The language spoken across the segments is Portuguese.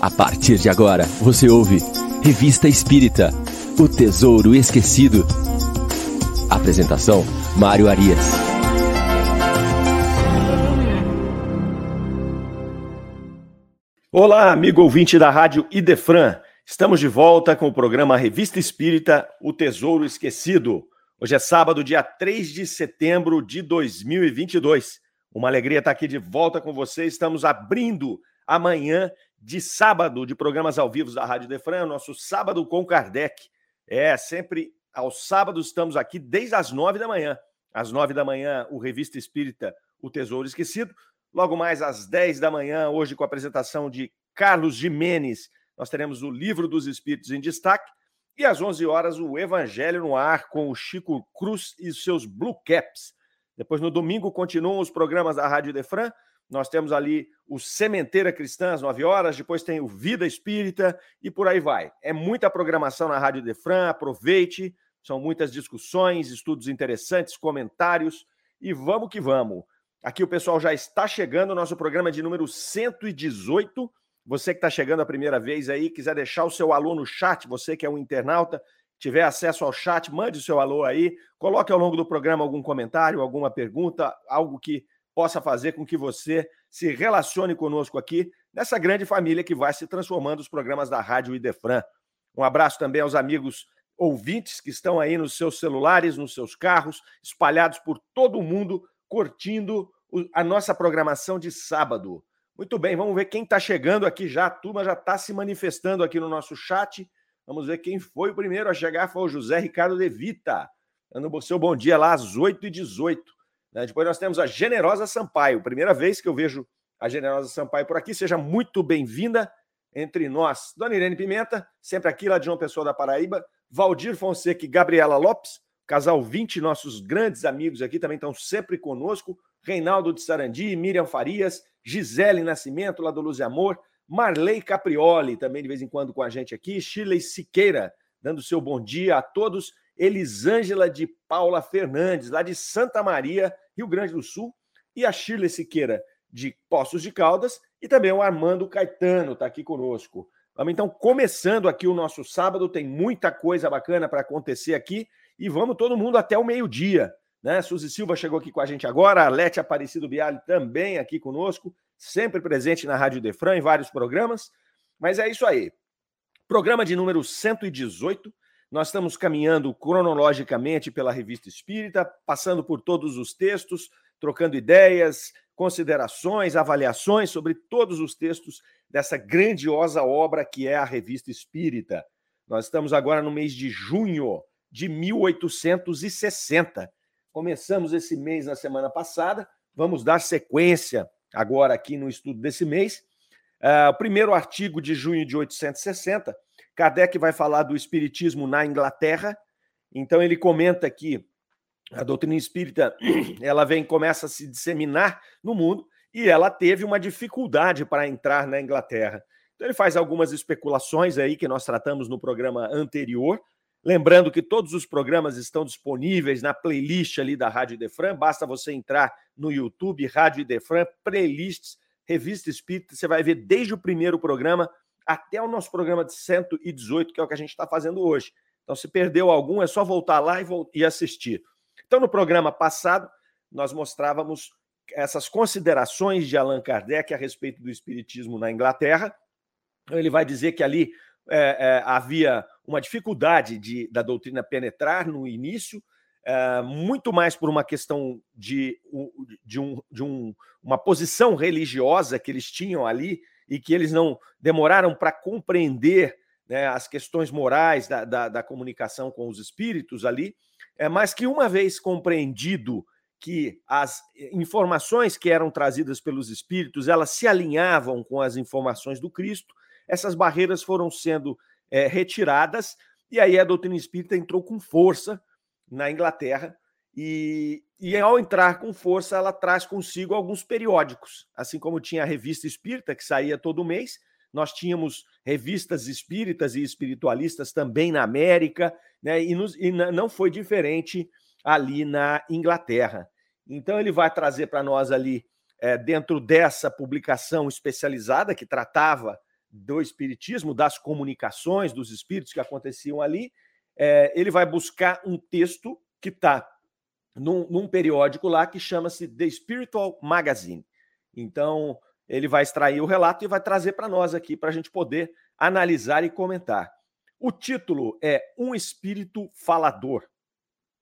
A partir de agora, você ouve Revista Espírita O Tesouro Esquecido. Apresentação: Mário Arias. Olá, amigo ouvinte da Rádio Idefran. Estamos de volta com o programa Revista Espírita O Tesouro Esquecido. Hoje é sábado, dia 3 de setembro de 2022. Uma alegria estar aqui de volta com você. Estamos abrindo amanhã de sábado de programas ao vivo da Rádio Defran, nosso sábado com Kardec. É, sempre aos sábados estamos aqui desde as nove da manhã. Às nove da manhã, o Revista Espírita O Tesouro Esquecido. Logo mais às dez da manhã, hoje com a apresentação de Carlos Jimenez, nós teremos o Livro dos Espíritos em Destaque. E às onze horas, o Evangelho no Ar com o Chico Cruz e seus Blue Caps. Depois, no domingo, continuam os programas da Rádio Defran nós temos ali o Sementeira Cristã às 9 horas, depois tem o Vida Espírita e por aí vai. É muita programação na Rádio Defran, aproveite, são muitas discussões, estudos interessantes, comentários e vamos que vamos. Aqui o pessoal já está chegando, nosso programa de número 118. Você que está chegando a primeira vez aí, quiser deixar o seu alô no chat, você que é um internauta, tiver acesso ao chat, mande o seu alô aí, coloque ao longo do programa algum comentário, alguma pergunta, algo que possa fazer com que você se relacione conosco aqui nessa grande família que vai se transformando os programas da Rádio Idefran. Um abraço também aos amigos ouvintes que estão aí nos seus celulares, nos seus carros, espalhados por todo o mundo, curtindo a nossa programação de sábado. Muito bem, vamos ver quem está chegando aqui já. A turma já está se manifestando aqui no nosso chat. Vamos ver quem foi o primeiro a chegar. Foi o José Ricardo De Vita. Dando o seu bom dia lá às 8h18. Né? Depois nós temos a Generosa Sampaio, primeira vez que eu vejo a Generosa Sampaio por aqui. Seja muito bem-vinda entre nós. Dona Irene Pimenta, sempre aqui lá de João Pessoa da Paraíba. Valdir Fonseca e Gabriela Lopes, casal 20, nossos grandes amigos aqui também estão sempre conosco. Reinaldo de Sarandi, Miriam Farias, Gisele Nascimento, lá do Luz e Amor. Marley Caprioli, também de vez em quando com a gente aqui. Shirley Siqueira, dando seu bom dia a todos. Elisângela de Paula Fernandes, lá de Santa Maria, Rio Grande do Sul, e a Shirley Siqueira, de Poços de Caldas, e também o Armando Caetano está aqui conosco. Vamos então começando aqui o nosso sábado, tem muita coisa bacana para acontecer aqui, e vamos todo mundo até o meio-dia. Né? Suzy Silva chegou aqui com a gente agora, a Lete Aparecido Biali também aqui conosco, sempre presente na Rádio Defran em vários programas. Mas é isso aí. Programa de número 118, nós estamos caminhando cronologicamente pela Revista Espírita, passando por todos os textos, trocando ideias, considerações, avaliações sobre todos os textos dessa grandiosa obra que é a Revista Espírita. Nós estamos agora no mês de junho de 1860. Começamos esse mês na semana passada, vamos dar sequência agora aqui no estudo desse mês. Uh, o primeiro artigo de junho de 860 Kardec vai falar do espiritismo na Inglaterra. Então ele comenta que a doutrina espírita ela vem começa a se disseminar no mundo e ela teve uma dificuldade para entrar na Inglaterra. Então ele faz algumas especulações aí que nós tratamos no programa anterior. Lembrando que todos os programas estão disponíveis na playlist ali da Rádio Defran, basta você entrar no YouTube, Rádio Defran, playlists, Revista Espírita, você vai ver desde o primeiro programa até o nosso programa de 118, que é o que a gente está fazendo hoje. Então, se perdeu algum, é só voltar lá e, e assistir. Então, no programa passado, nós mostrávamos essas considerações de Allan Kardec a respeito do espiritismo na Inglaterra. Ele vai dizer que ali é, é, havia uma dificuldade de, da doutrina penetrar no início, é, muito mais por uma questão de, de, um, de um, uma posição religiosa que eles tinham ali e que eles não demoraram para compreender né, as questões morais da, da, da, comunicação com os espíritos ali, é, mas que uma vez compreendido que as informações que eram trazidas pelos espíritos elas se alinhavam com as informações do Cristo, essas barreiras foram sendo é, retiradas e aí a doutrina espírita entrou com força na Inglaterra e, e ao entrar com força, ela traz consigo alguns periódicos, assim como tinha a revista espírita, que saía todo mês, nós tínhamos revistas espíritas e espiritualistas também na América, né? e, nos, e não foi diferente ali na Inglaterra. Então, ele vai trazer para nós ali, é, dentro dessa publicação especializada que tratava do espiritismo, das comunicações dos espíritos que aconteciam ali, é, ele vai buscar um texto que está num, num, periódico lá que chama-se The Spiritual Magazine. Então, ele vai extrair o relato e vai trazer para nós aqui, para a gente poder analisar e comentar. O título é Um Espírito Falador.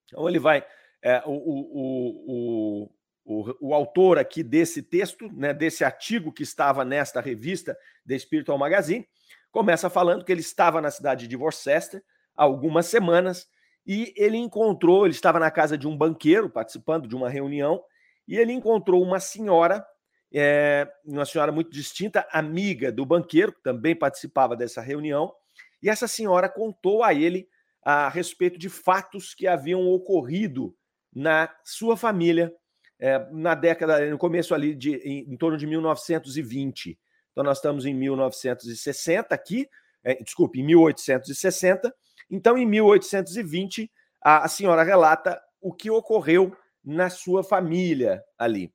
Então, ele vai. É, o, o, o, o, o autor aqui desse texto, né, desse artigo que estava nesta revista The Spiritual Magazine, começa falando que ele estava na cidade de Worcester há algumas semanas e ele encontrou, ele estava na casa de um banqueiro participando de uma reunião e ele encontrou uma senhora, é, uma senhora muito distinta, amiga do banqueiro, que também participava dessa reunião, e essa senhora contou a ele a respeito de fatos que haviam ocorrido na sua família é, na década, no começo ali de em, em, torno de 1920. Então nós estamos em 1960 aqui, é, desculpe, em 1860. Então em 1820 a, a senhora relata o que ocorreu na sua família ali.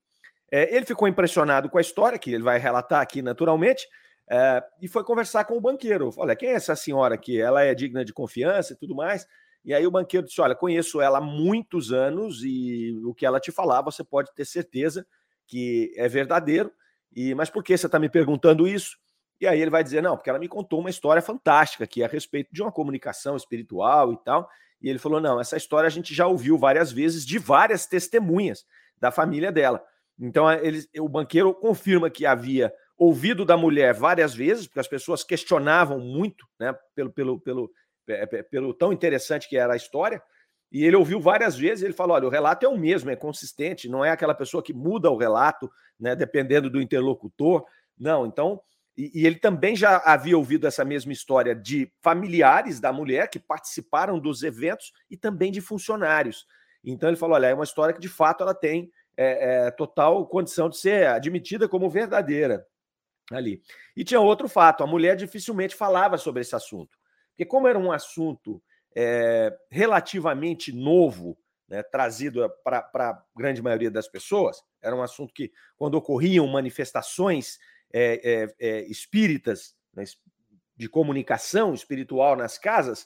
É, ele ficou impressionado com a história, que ele vai relatar aqui naturalmente, é, e foi conversar com o banqueiro. Olha, quem é essa senhora aqui? Ela é digna de confiança e tudo mais. E aí o banqueiro disse: Olha, conheço ela há muitos anos e o que ela te falar, você pode ter certeza que é verdadeiro. E Mas por que você está me perguntando isso? E aí ele vai dizer: Não, porque ela me contou uma história fantástica aqui a respeito de uma comunicação espiritual e tal. E ele falou: Não, essa história a gente já ouviu várias vezes de várias testemunhas da família dela. Então ele, o banqueiro confirma que havia ouvido da mulher várias vezes, porque as pessoas questionavam muito né, pelo, pelo, pelo, pelo tão interessante que era a história. E ele ouviu várias vezes, ele falou: olha, o relato é o mesmo, é consistente, não é aquela pessoa que muda o relato, né, dependendo do interlocutor. Não, então. E, e ele também já havia ouvido essa mesma história de familiares da mulher que participaram dos eventos e também de funcionários. Então ele falou: olha, é uma história que de fato ela tem é, é, total condição de ser admitida como verdadeira ali. E tinha outro fato: a mulher dificilmente falava sobre esse assunto. Porque, como era um assunto é, relativamente novo, né, trazido para a grande maioria das pessoas, era um assunto que, quando ocorriam manifestações é, é, espíritas, né, de comunicação espiritual nas casas,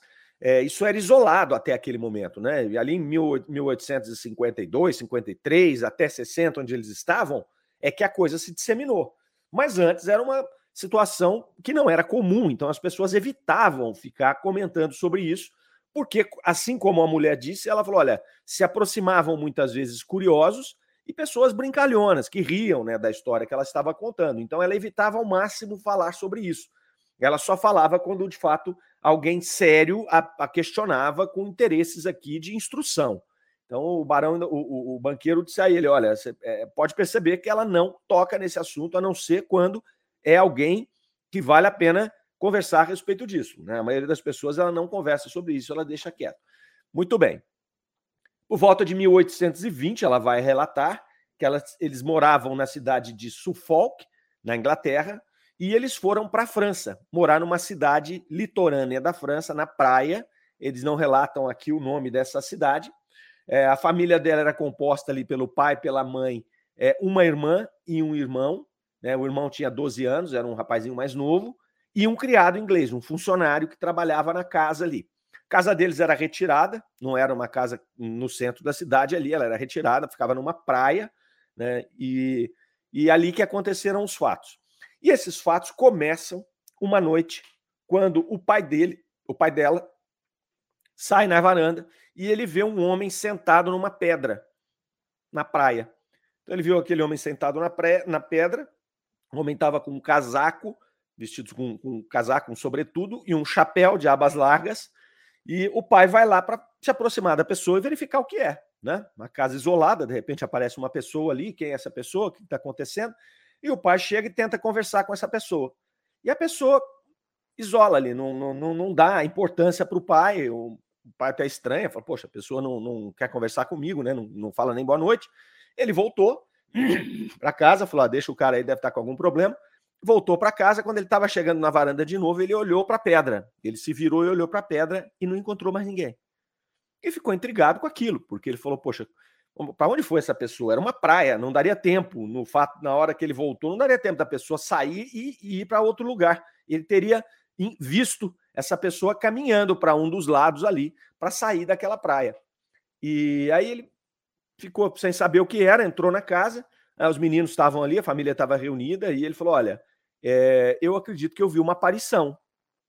isso era isolado até aquele momento. Né? E ali em 1852, 53, até 60, onde eles estavam, é que a coisa se disseminou. Mas antes era uma situação que não era comum, então as pessoas evitavam ficar comentando sobre isso, porque, assim como a mulher disse, ela falou: olha, se aproximavam muitas vezes curiosos e pessoas brincalhonas que riam né, da história que ela estava contando. Então ela evitava ao máximo falar sobre isso. Ela só falava quando, de fato, alguém sério a, a questionava com interesses aqui de instrução. Então o barão, o, o, banqueiro disse a ele: olha, você é, pode perceber que ela não toca nesse assunto, a não ser quando é alguém que vale a pena conversar a respeito disso. Né? A maioria das pessoas ela não conversa sobre isso, ela deixa quieto. Muito bem. Por volta de 1820, ela vai relatar que elas, eles moravam na cidade de Suffolk, na Inglaterra, e eles foram para a França, morar numa cidade litorânea da França, na praia. Eles não relatam aqui o nome dessa cidade. É, a família dela era composta ali pelo pai, pela mãe, é, uma irmã e um irmão. Né? O irmão tinha 12 anos, era um rapazinho mais novo, e um criado inglês, um funcionário que trabalhava na casa ali. Casa deles era retirada, não era uma casa no centro da cidade ali, ela era retirada, ficava numa praia, né? E, e ali que aconteceram os fatos. E esses fatos começam uma noite quando o pai dele, o pai dela, sai na varanda e ele vê um homem sentado numa pedra na praia. Então ele viu aquele homem sentado na, pré, na pedra o homem estava com um casaco, vestido com, com um casaco, um sobretudo e um chapéu de abas largas. E o pai vai lá para se aproximar da pessoa e verificar o que é. Né? Uma casa isolada, de repente aparece uma pessoa ali, quem é essa pessoa, o que está acontecendo? E o pai chega e tenta conversar com essa pessoa. E a pessoa isola ali, não, não, não dá importância para o pai. O pai até estranha, fala, poxa, a pessoa não, não quer conversar comigo, né? não, não fala nem boa noite. Ele voltou, para casa, falou: ah, deixa o cara aí, deve estar tá com algum problema. Voltou para casa. Quando ele estava chegando na varanda de novo, ele olhou para a pedra. Ele se virou e olhou para a pedra e não encontrou mais ninguém. E ficou intrigado com aquilo, porque ele falou: Poxa, para onde foi essa pessoa? Era uma praia, não daria tempo. No fato, na hora que ele voltou, não daria tempo da pessoa sair e, e ir para outro lugar. ele teria visto essa pessoa caminhando para um dos lados ali para sair daquela praia. E aí ele ficou sem saber o que era, entrou na casa, os meninos estavam ali, a família estava reunida, e ele falou: Olha, é, eu acredito que eu vi uma aparição,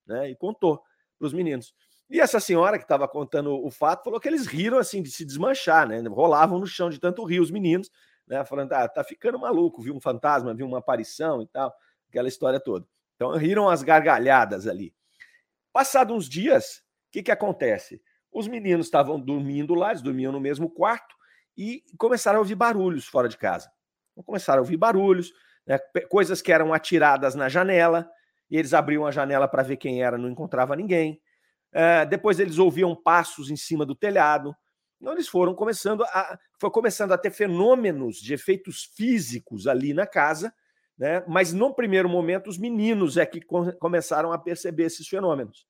né? E contou para os meninos. E essa senhora que estava contando o fato falou que eles riram assim de se desmanchar, né? Rolavam no chão de tanto rir os meninos, né? Falando, ah, tá ficando maluco, viu um fantasma, viu uma aparição e tal, aquela história toda. Então riram as gargalhadas ali. Passados uns dias, o que, que acontece? Os meninos estavam dormindo lá, eles dormiam no mesmo quarto e começaram a ouvir barulhos fora de casa. Então, começaram a ouvir barulhos, né? coisas que eram atiradas na janela, e eles abriam a janela para ver quem era, não encontrava ninguém. É, depois eles ouviam passos em cima do telhado. Então eles foram começando a, foi começando a ter fenômenos de efeitos físicos ali na casa, né? Mas no primeiro momento os meninos é que começaram a perceber esses fenômenos.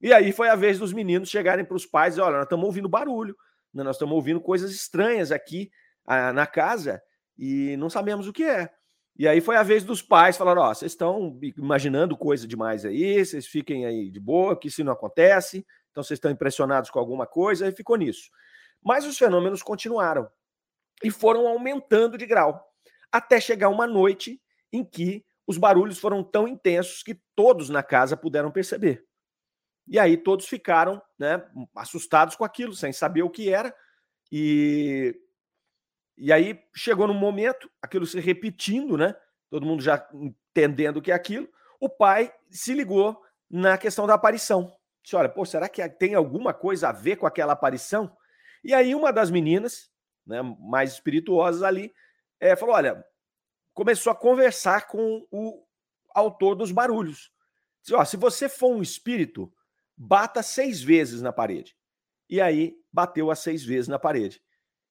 E aí foi a vez dos meninos chegarem para os pais e olha, nós estamos ouvindo barulho, né? nós estamos ouvindo coisas estranhas aqui ah, na casa e não sabemos o que é. E aí foi a vez dos pais falaram: Ó, oh, vocês estão imaginando coisa demais aí, vocês fiquem aí de boa, que isso não acontece, então vocês estão impressionados com alguma coisa, e ficou nisso. Mas os fenômenos continuaram e foram aumentando de grau, até chegar uma noite em que os barulhos foram tão intensos que todos na casa puderam perceber. E aí todos ficaram né, assustados com aquilo, sem saber o que era, e e aí chegou num momento, aquilo se repetindo, né? Todo mundo já entendendo o que é aquilo. O pai se ligou na questão da aparição. Disse: olha, pô, será que tem alguma coisa a ver com aquela aparição? E aí uma das meninas, né, mais espirituosas ali, é, falou: olha, começou a conversar com o autor dos barulhos. Disse: ó, se você for um espírito, bata seis vezes na parede. E aí bateu as seis vezes na parede.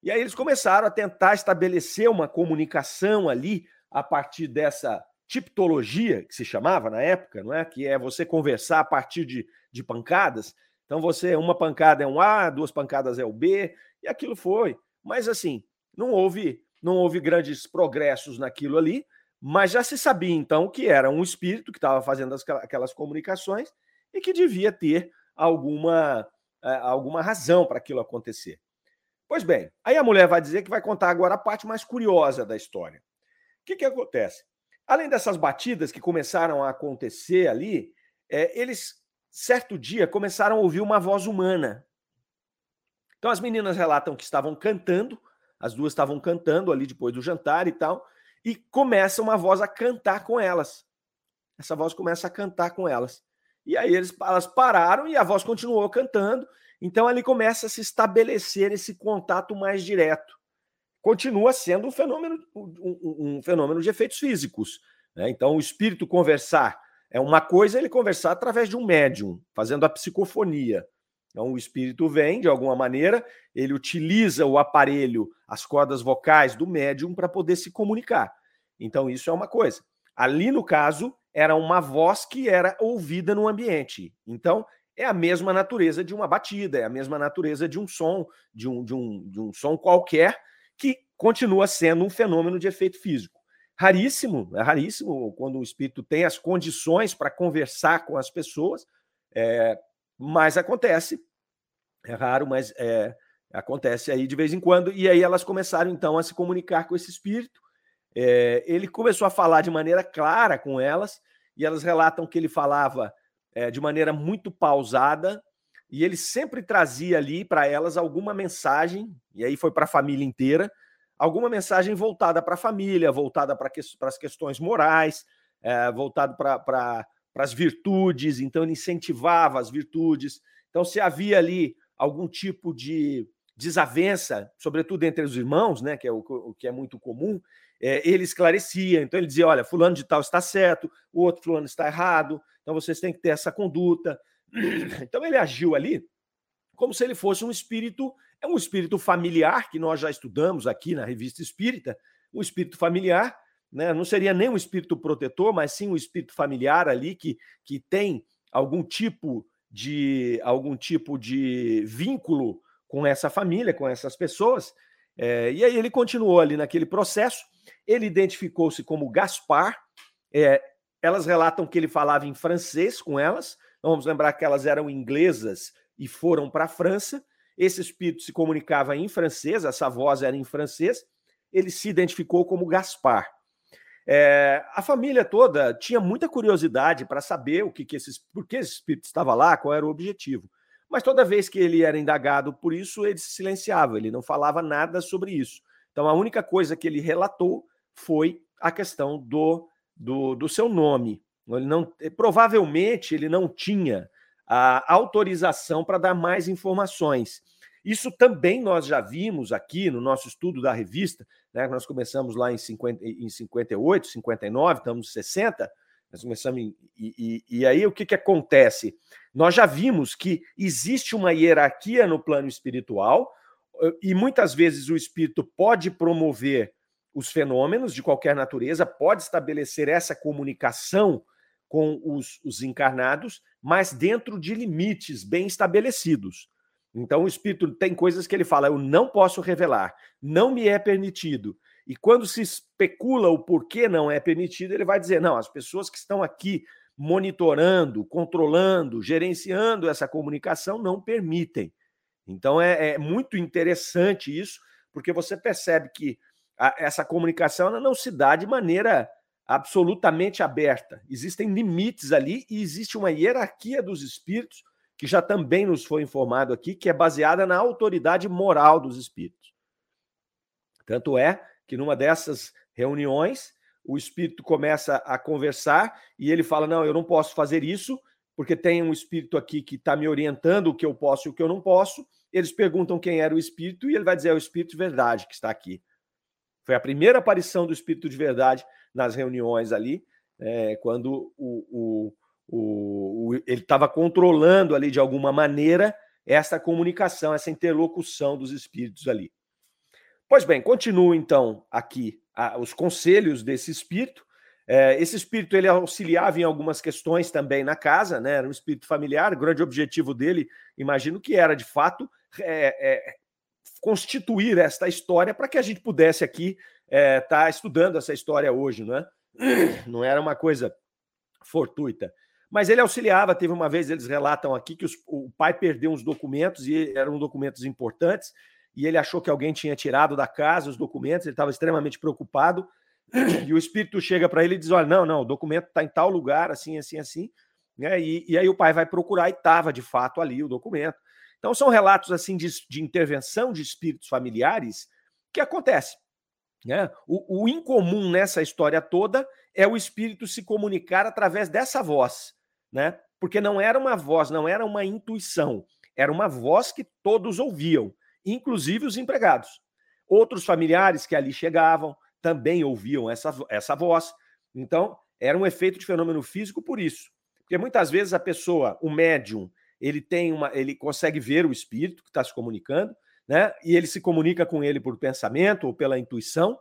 E aí eles começaram a tentar estabelecer uma comunicação ali a partir dessa tipologia que se chamava na época, não é? Que é você conversar a partir de, de pancadas. Então você, uma pancada é um A, duas pancadas é o B, e aquilo foi. Mas assim, não houve, não houve grandes progressos naquilo ali, mas já se sabia então que era um espírito que estava fazendo as, aquelas comunicações e que devia ter alguma, eh, alguma razão para aquilo acontecer. Pois bem, aí a mulher vai dizer que vai contar agora a parte mais curiosa da história. O que, que acontece? Além dessas batidas que começaram a acontecer ali, é, eles, certo dia, começaram a ouvir uma voz humana. Então as meninas relatam que estavam cantando, as duas estavam cantando ali depois do jantar e tal, e começa uma voz a cantar com elas. Essa voz começa a cantar com elas. E aí eles, elas pararam e a voz continuou cantando, então ali começa a se estabelecer esse contato mais direto. Continua sendo um fenômeno, um, um fenômeno de efeitos físicos. Né? Então, o espírito conversar é uma coisa ele conversar através de um médium, fazendo a psicofonia. Então, o espírito vem de alguma maneira, ele utiliza o aparelho, as cordas vocais do médium para poder se comunicar. Então, isso é uma coisa. Ali, no caso, era uma voz que era ouvida no ambiente. Então, é a mesma natureza de uma batida, é a mesma natureza de um som, de um, de um, de um som qualquer, que continua sendo um fenômeno de efeito físico. Raríssimo, é raríssimo quando o espírito tem as condições para conversar com as pessoas, é, mas acontece, é raro, mas é, acontece aí de vez em quando, e aí elas começaram então a se comunicar com esse espírito. É, ele começou a falar de maneira clara com elas, e elas relatam que ele falava é, de maneira muito pausada, e ele sempre trazia ali para elas alguma mensagem, e aí foi para a família inteira, alguma mensagem voltada para a família, voltada para que, as questões morais, é, voltado para pra, as virtudes, então ele incentivava as virtudes. Então, se havia ali algum tipo de desavença, sobretudo entre os irmãos, né, que é o, o que é muito comum, é, ele esclarecia. Então, ele dizia: olha, fulano de tal está certo, o outro fulano está errado, então vocês têm que ter essa conduta. Então, ele agiu ali como se ele fosse um espírito, é um espírito familiar, que nós já estudamos aqui na revista Espírita, um espírito familiar, né? não seria nem um espírito protetor, mas sim um espírito familiar ali que, que tem algum tipo de algum tipo de vínculo com essa família, com essas pessoas. É, e aí ele continuou ali naquele processo. Ele identificou-se como Gaspar. É, Elas relatam que ele falava em francês com elas. Então, vamos lembrar que elas eram inglesas e foram para a França. Esse espírito se comunicava em francês, essa voz era em francês. Ele se identificou como Gaspar. É, a família toda tinha muita curiosidade para saber o que, que esses, por que esse espírito estava lá, qual era o objetivo. Mas toda vez que ele era indagado por isso, ele se silenciava, ele não falava nada sobre isso. Então a única coisa que ele relatou foi a questão do, do, do seu nome. Ele não, provavelmente ele não tinha a autorização para dar mais informações. Isso também nós já vimos aqui no nosso estudo da revista, né? Nós começamos lá em, 50, em 58, 59, estamos em 60, nós começamos em, e, e, e, aí o que, que acontece? Nós já vimos que existe uma hierarquia no plano espiritual, e muitas vezes o espírito pode promover os fenômenos de qualquer natureza, pode estabelecer essa comunicação com os, os encarnados, mas dentro de limites bem estabelecidos. Então, o espírito tem coisas que ele fala, eu não posso revelar, não me é permitido. E quando se especula o porquê não é permitido, ele vai dizer: não, as pessoas que estão aqui monitorando, controlando, gerenciando essa comunicação não permitem. Então, é, é muito interessante isso, porque você percebe que a, essa comunicação não se dá de maneira absolutamente aberta. Existem limites ali e existe uma hierarquia dos espíritos que já também nos foi informado aqui, que é baseada na autoridade moral dos espíritos. Tanto é que numa dessas reuniões, o espírito começa a conversar e ele fala: Não, eu não posso fazer isso, porque tem um espírito aqui que está me orientando o que eu posso e o que eu não posso. Eles perguntam quem era o espírito e ele vai dizer: É o espírito de verdade que está aqui. Foi a primeira aparição do espírito de verdade nas reuniões ali, é, quando o, o, o, o ele estava controlando ali de alguma maneira essa comunicação, essa interlocução dos espíritos ali. Pois bem, continuo então aqui a, os conselhos desse espírito. É, esse espírito ele auxiliava em algumas questões também na casa, né? Era um espírito familiar. O grande objetivo dele, imagino que era de fato é, é, constituir esta história para que a gente pudesse aqui estar tá estudando essa história hoje, não é? Não era uma coisa fortuita. Mas ele auxiliava, teve uma vez, eles relatam aqui que os, o pai perdeu uns documentos e eram documentos importantes, e ele achou que alguém tinha tirado da casa os documentos, ele estava extremamente preocupado, e o espírito chega para ele e diz: Olha, não, não, o documento está em tal lugar, assim, assim, assim. Né? E, e aí o pai vai procurar e estava de fato ali o documento. Então são relatos assim de, de intervenção de espíritos familiares que acontece. Né? O, o incomum nessa história toda é o espírito se comunicar através dessa voz né? Porque não era uma voz, não era uma intuição, era uma voz que todos ouviam, inclusive os empregados. Outros familiares que ali chegavam também ouviam essa, essa voz. Então, era um efeito de fenômeno físico por isso. Porque muitas vezes a pessoa, o médium, ele tem uma, ele consegue ver o espírito que está se comunicando, né? E ele se comunica com ele por pensamento ou pela intuição,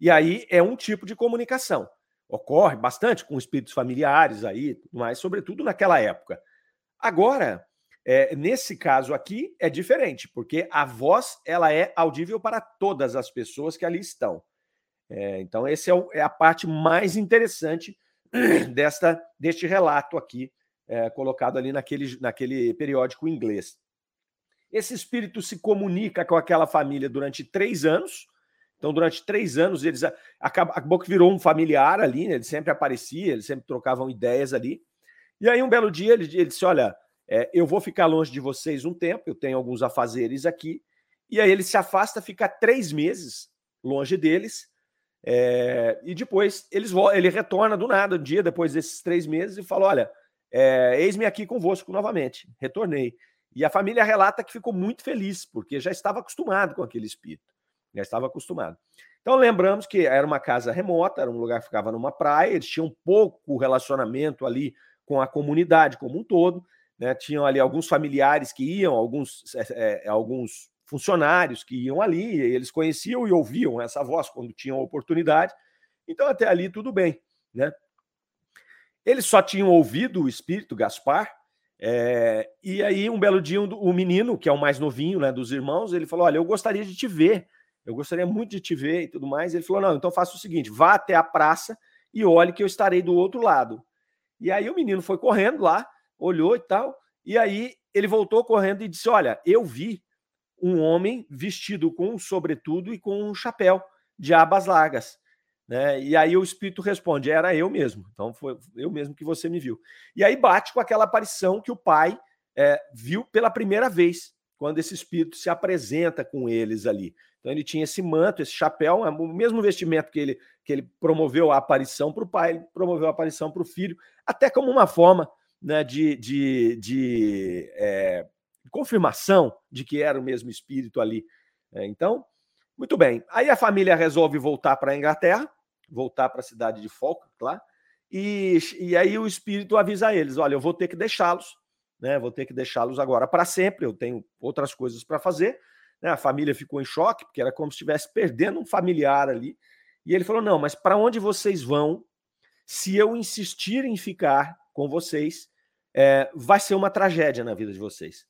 e aí é um tipo de comunicação ocorre bastante com espíritos familiares aí, mas sobretudo naquela época. Agora, é, nesse caso aqui é diferente, porque a voz ela é audível para todas as pessoas que ali estão. É, então, essa é, é, a parte mais interessante desta, deste relato aqui, é, colocado ali naquele, naquele periódico inglês. Esse espírito se comunica com aquela família durante três anos, então, durante três anos, eles acabou que virou um familiar ali, né? Ele sempre aparecia, eles sempre trocavam ideias ali. E aí, um belo dia, ele, ele disse: Olha, é, eu vou ficar longe de vocês um tempo, eu tenho alguns afazeres aqui. E aí ele se afasta, fica três meses longe deles. É, e depois eles ele retorna do nada, um dia depois desses três meses, e fala: Olha, é, eis-me aqui convosco novamente. Retornei. E a família relata que ficou muito feliz, porque já estava acostumado com aquele espírito já estava acostumado. Então lembramos que era uma casa remota, era um lugar que ficava numa praia, eles tinham pouco relacionamento ali com a comunidade como um todo, né? Tinham ali alguns familiares que iam, alguns, é, alguns funcionários que iam ali, eles conheciam e ouviam essa voz quando tinham oportunidade. Então até ali tudo bem, né? Eles só tinham ouvido o espírito Gaspar, é, e aí um belo dia o menino, que é o mais novinho né, dos irmãos, ele falou: Olha, eu gostaria de te ver eu gostaria muito de te ver e tudo mais. Ele falou: não, então faça o seguinte: vá até a praça e olhe que eu estarei do outro lado. E aí o menino foi correndo lá, olhou e tal, e aí ele voltou correndo e disse: Olha, eu vi um homem vestido com um sobretudo e com um chapéu de abas largas. Né? E aí o espírito responde: Era eu mesmo. Então foi eu mesmo que você me viu. E aí bate com aquela aparição que o pai é, viu pela primeira vez, quando esse espírito se apresenta com eles ali. Então ele tinha esse manto, esse chapéu, é o mesmo vestimento que ele, que ele promoveu a aparição para o pai, ele promoveu a aparição para o filho, até como uma forma né, de, de, de é, confirmação de que era o mesmo espírito ali. É, então, muito bem. Aí a família resolve voltar para a Inglaterra, voltar para a cidade de Falkland, lá, e, e aí o espírito avisa eles: olha, eu vou ter que deixá-los, né? Vou ter que deixá-los agora para sempre, eu tenho outras coisas para fazer. Né? A família ficou em choque, porque era como se estivesse perdendo um familiar ali. E ele falou: não, mas para onde vocês vão se eu insistir em ficar com vocês? É, vai ser uma tragédia na vida de vocês.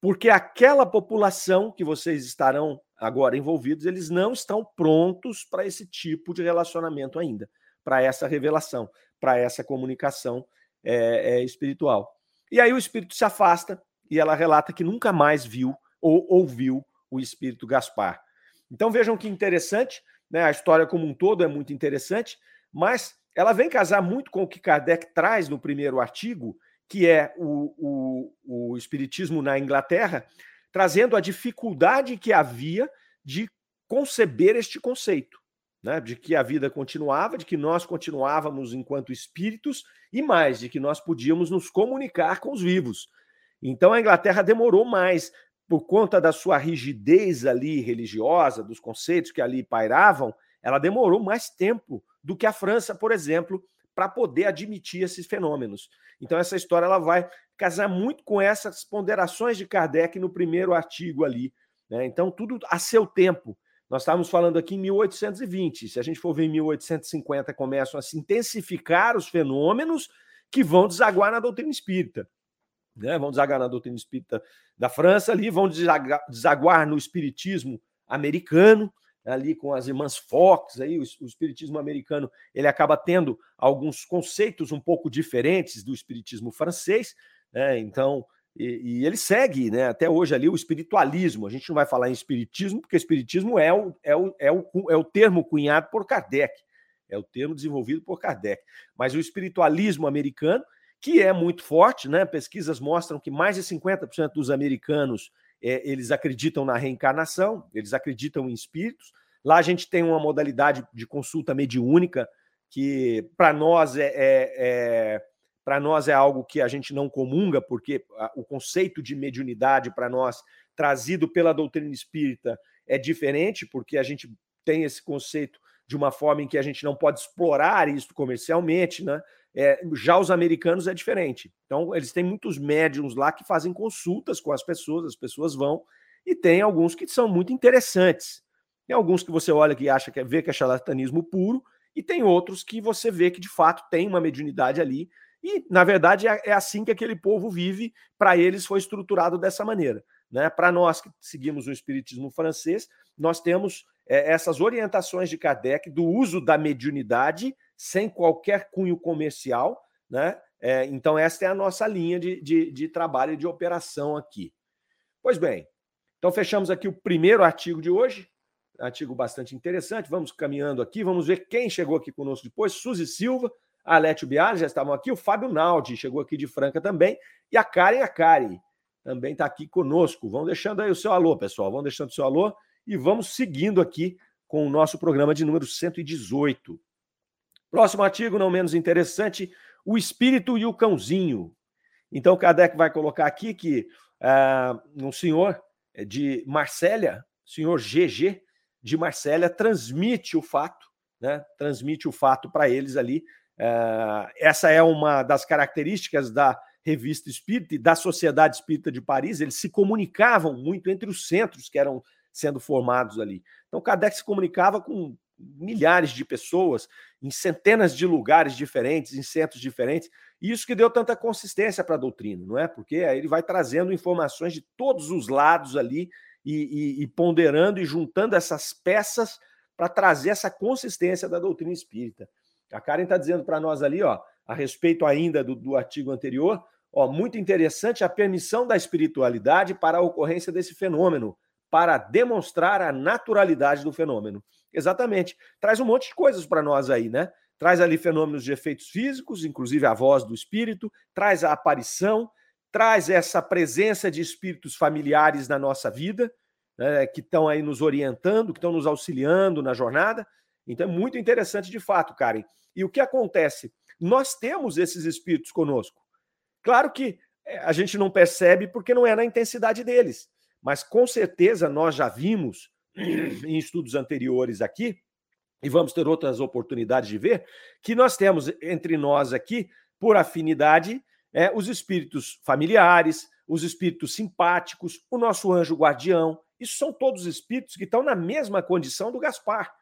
Porque aquela população que vocês estarão agora envolvidos, eles não estão prontos para esse tipo de relacionamento ainda, para essa revelação, para essa comunicação é, é, espiritual. E aí o espírito se afasta e ela relata que nunca mais viu ou ouviu o espírito Gaspar. Então vejam que interessante, né? A história como um todo é muito interessante, mas ela vem casar muito com o que Kardec traz no primeiro artigo, que é o, o, o Espiritismo na Inglaterra, trazendo a dificuldade que havia de conceber este conceito, né? de que a vida continuava, de que nós continuávamos enquanto espíritos e mais, de que nós podíamos nos comunicar com os vivos. Então a Inglaterra demorou mais, por conta da sua rigidez ali religiosa, dos conceitos que ali pairavam, ela demorou mais tempo do que a França, por exemplo, para poder admitir esses fenômenos. Então essa história ela vai casar muito com essas ponderações de Kardec no primeiro artigo ali. Né? Então tudo a seu tempo. Nós estávamos falando aqui em 1820. Se a gente for ver em 1850, começam a se intensificar os fenômenos que vão desaguar na doutrina espírita. Né? Vão desaguar na doutrina espírita da França ali, vão desaguar, desaguar no espiritismo americano ali com as irmãs Fox, aí o, o, espiritismo americano ele acaba tendo alguns conceitos um pouco diferentes do espiritismo francês, né? Então e, e, ele segue, né? Até hoje ali o espiritualismo. A gente não vai falar em espiritismo porque espiritismo é o, é o, é o, é o termo cunhado por Kardec, é o termo desenvolvido por Kardec. Mas o espiritualismo americano que é muito forte, né? Pesquisas mostram que mais de 50% dos americanos é, eles acreditam na reencarnação, eles acreditam em espíritos. Lá a gente tem uma modalidade de consulta mediúnica que para nós é, é, é para nós é algo que a gente não comunga, porque o conceito de mediunidade para nós trazido pela doutrina espírita é diferente, porque a gente tem esse conceito de uma forma em que a gente não pode explorar isso comercialmente, né? É, já os americanos é diferente. Então, eles têm muitos médiums lá que fazem consultas com as pessoas, as pessoas vão, e tem alguns que são muito interessantes. Tem alguns que você olha que acha que é, vê que é charlatanismo puro, e tem outros que você vê que de fato tem uma mediunidade ali. E, na verdade, é, é assim que aquele povo vive, para eles foi estruturado dessa maneira. Né? Para nós que seguimos o espiritismo francês, nós temos é, essas orientações de Kardec do uso da mediunidade sem qualquer cunho comercial, né? É, então, essa é a nossa linha de, de, de trabalho e de operação aqui. Pois bem, então fechamos aqui o primeiro artigo de hoje, artigo bastante interessante. Vamos caminhando aqui, vamos ver quem chegou aqui conosco depois. Suzy Silva, a Alétio Biar já estavam aqui, o Fábio Naldi chegou aqui de Franca também, e a Karen Akari também está aqui conosco. Vão deixando aí o seu alô, pessoal, vão deixando o seu alô e vamos seguindo aqui com o nosso programa de número 118. Próximo artigo, não menos interessante, o espírito e o cãozinho. Então, Kardec vai colocar aqui que uh, um senhor de Marsella, senhor GG de Marsella, transmite o fato, né? Transmite o fato para eles ali. Uh, essa é uma das características da revista espírita e da Sociedade Espírita de Paris. Eles se comunicavam muito entre os centros que eram sendo formados ali. Então, Kardec se comunicava com milhares de pessoas em centenas de lugares diferentes, em centros diferentes. E isso que deu tanta consistência para a doutrina, não é? Porque aí ele vai trazendo informações de todos os lados ali e, e, e ponderando e juntando essas peças para trazer essa consistência da doutrina espírita. A Karen está dizendo para nós ali, ó, a respeito ainda do, do artigo anterior, ó, muito interessante a permissão da espiritualidade para a ocorrência desse fenômeno, para demonstrar a naturalidade do fenômeno. Exatamente. Traz um monte de coisas para nós aí, né? Traz ali fenômenos de efeitos físicos, inclusive a voz do espírito, traz a aparição, traz essa presença de espíritos familiares na nossa vida, né, que estão aí nos orientando, que estão nos auxiliando na jornada. Então é muito interessante de fato, Karen. E o que acontece? Nós temos esses espíritos conosco. Claro que eh, a gente não percebe porque não é na intensidade deles, mas com certeza nós já vimos em estudos anteriores aqui, e vamos ter outras oportunidades de ver, que nós temos entre nós aqui, por afinidade, é, os espíritos familiares, os espíritos simpáticos, o nosso anjo guardião. Isso são todos espíritos que estão na mesma condição do Gaspar.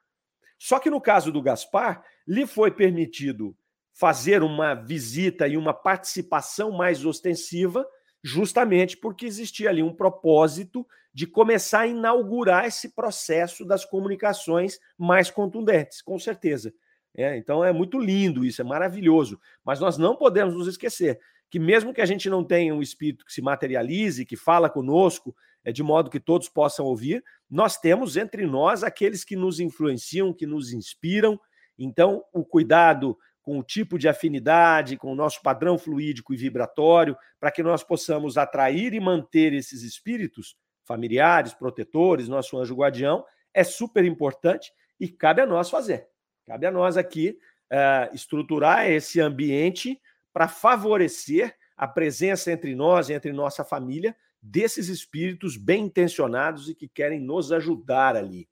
Só que no caso do Gaspar, lhe foi permitido fazer uma visita e uma participação mais ostensiva, justamente porque existia ali um propósito de começar a inaugurar esse processo das comunicações mais contundentes, com certeza. É, então é muito lindo isso, é maravilhoso. Mas nós não podemos nos esquecer que mesmo que a gente não tenha um espírito que se materialize, que fala conosco, é de modo que todos possam ouvir, nós temos entre nós aqueles que nos influenciam, que nos inspiram. Então, o cuidado com o tipo de afinidade, com o nosso padrão fluídico e vibratório, para que nós possamos atrair e manter esses espíritos familiares, protetores, nosso anjo guardião, é super importante e cabe a nós fazer. Cabe a nós aqui uh, estruturar esse ambiente para favorecer a presença entre nós, entre nossa família, desses espíritos bem intencionados e que querem nos ajudar ali.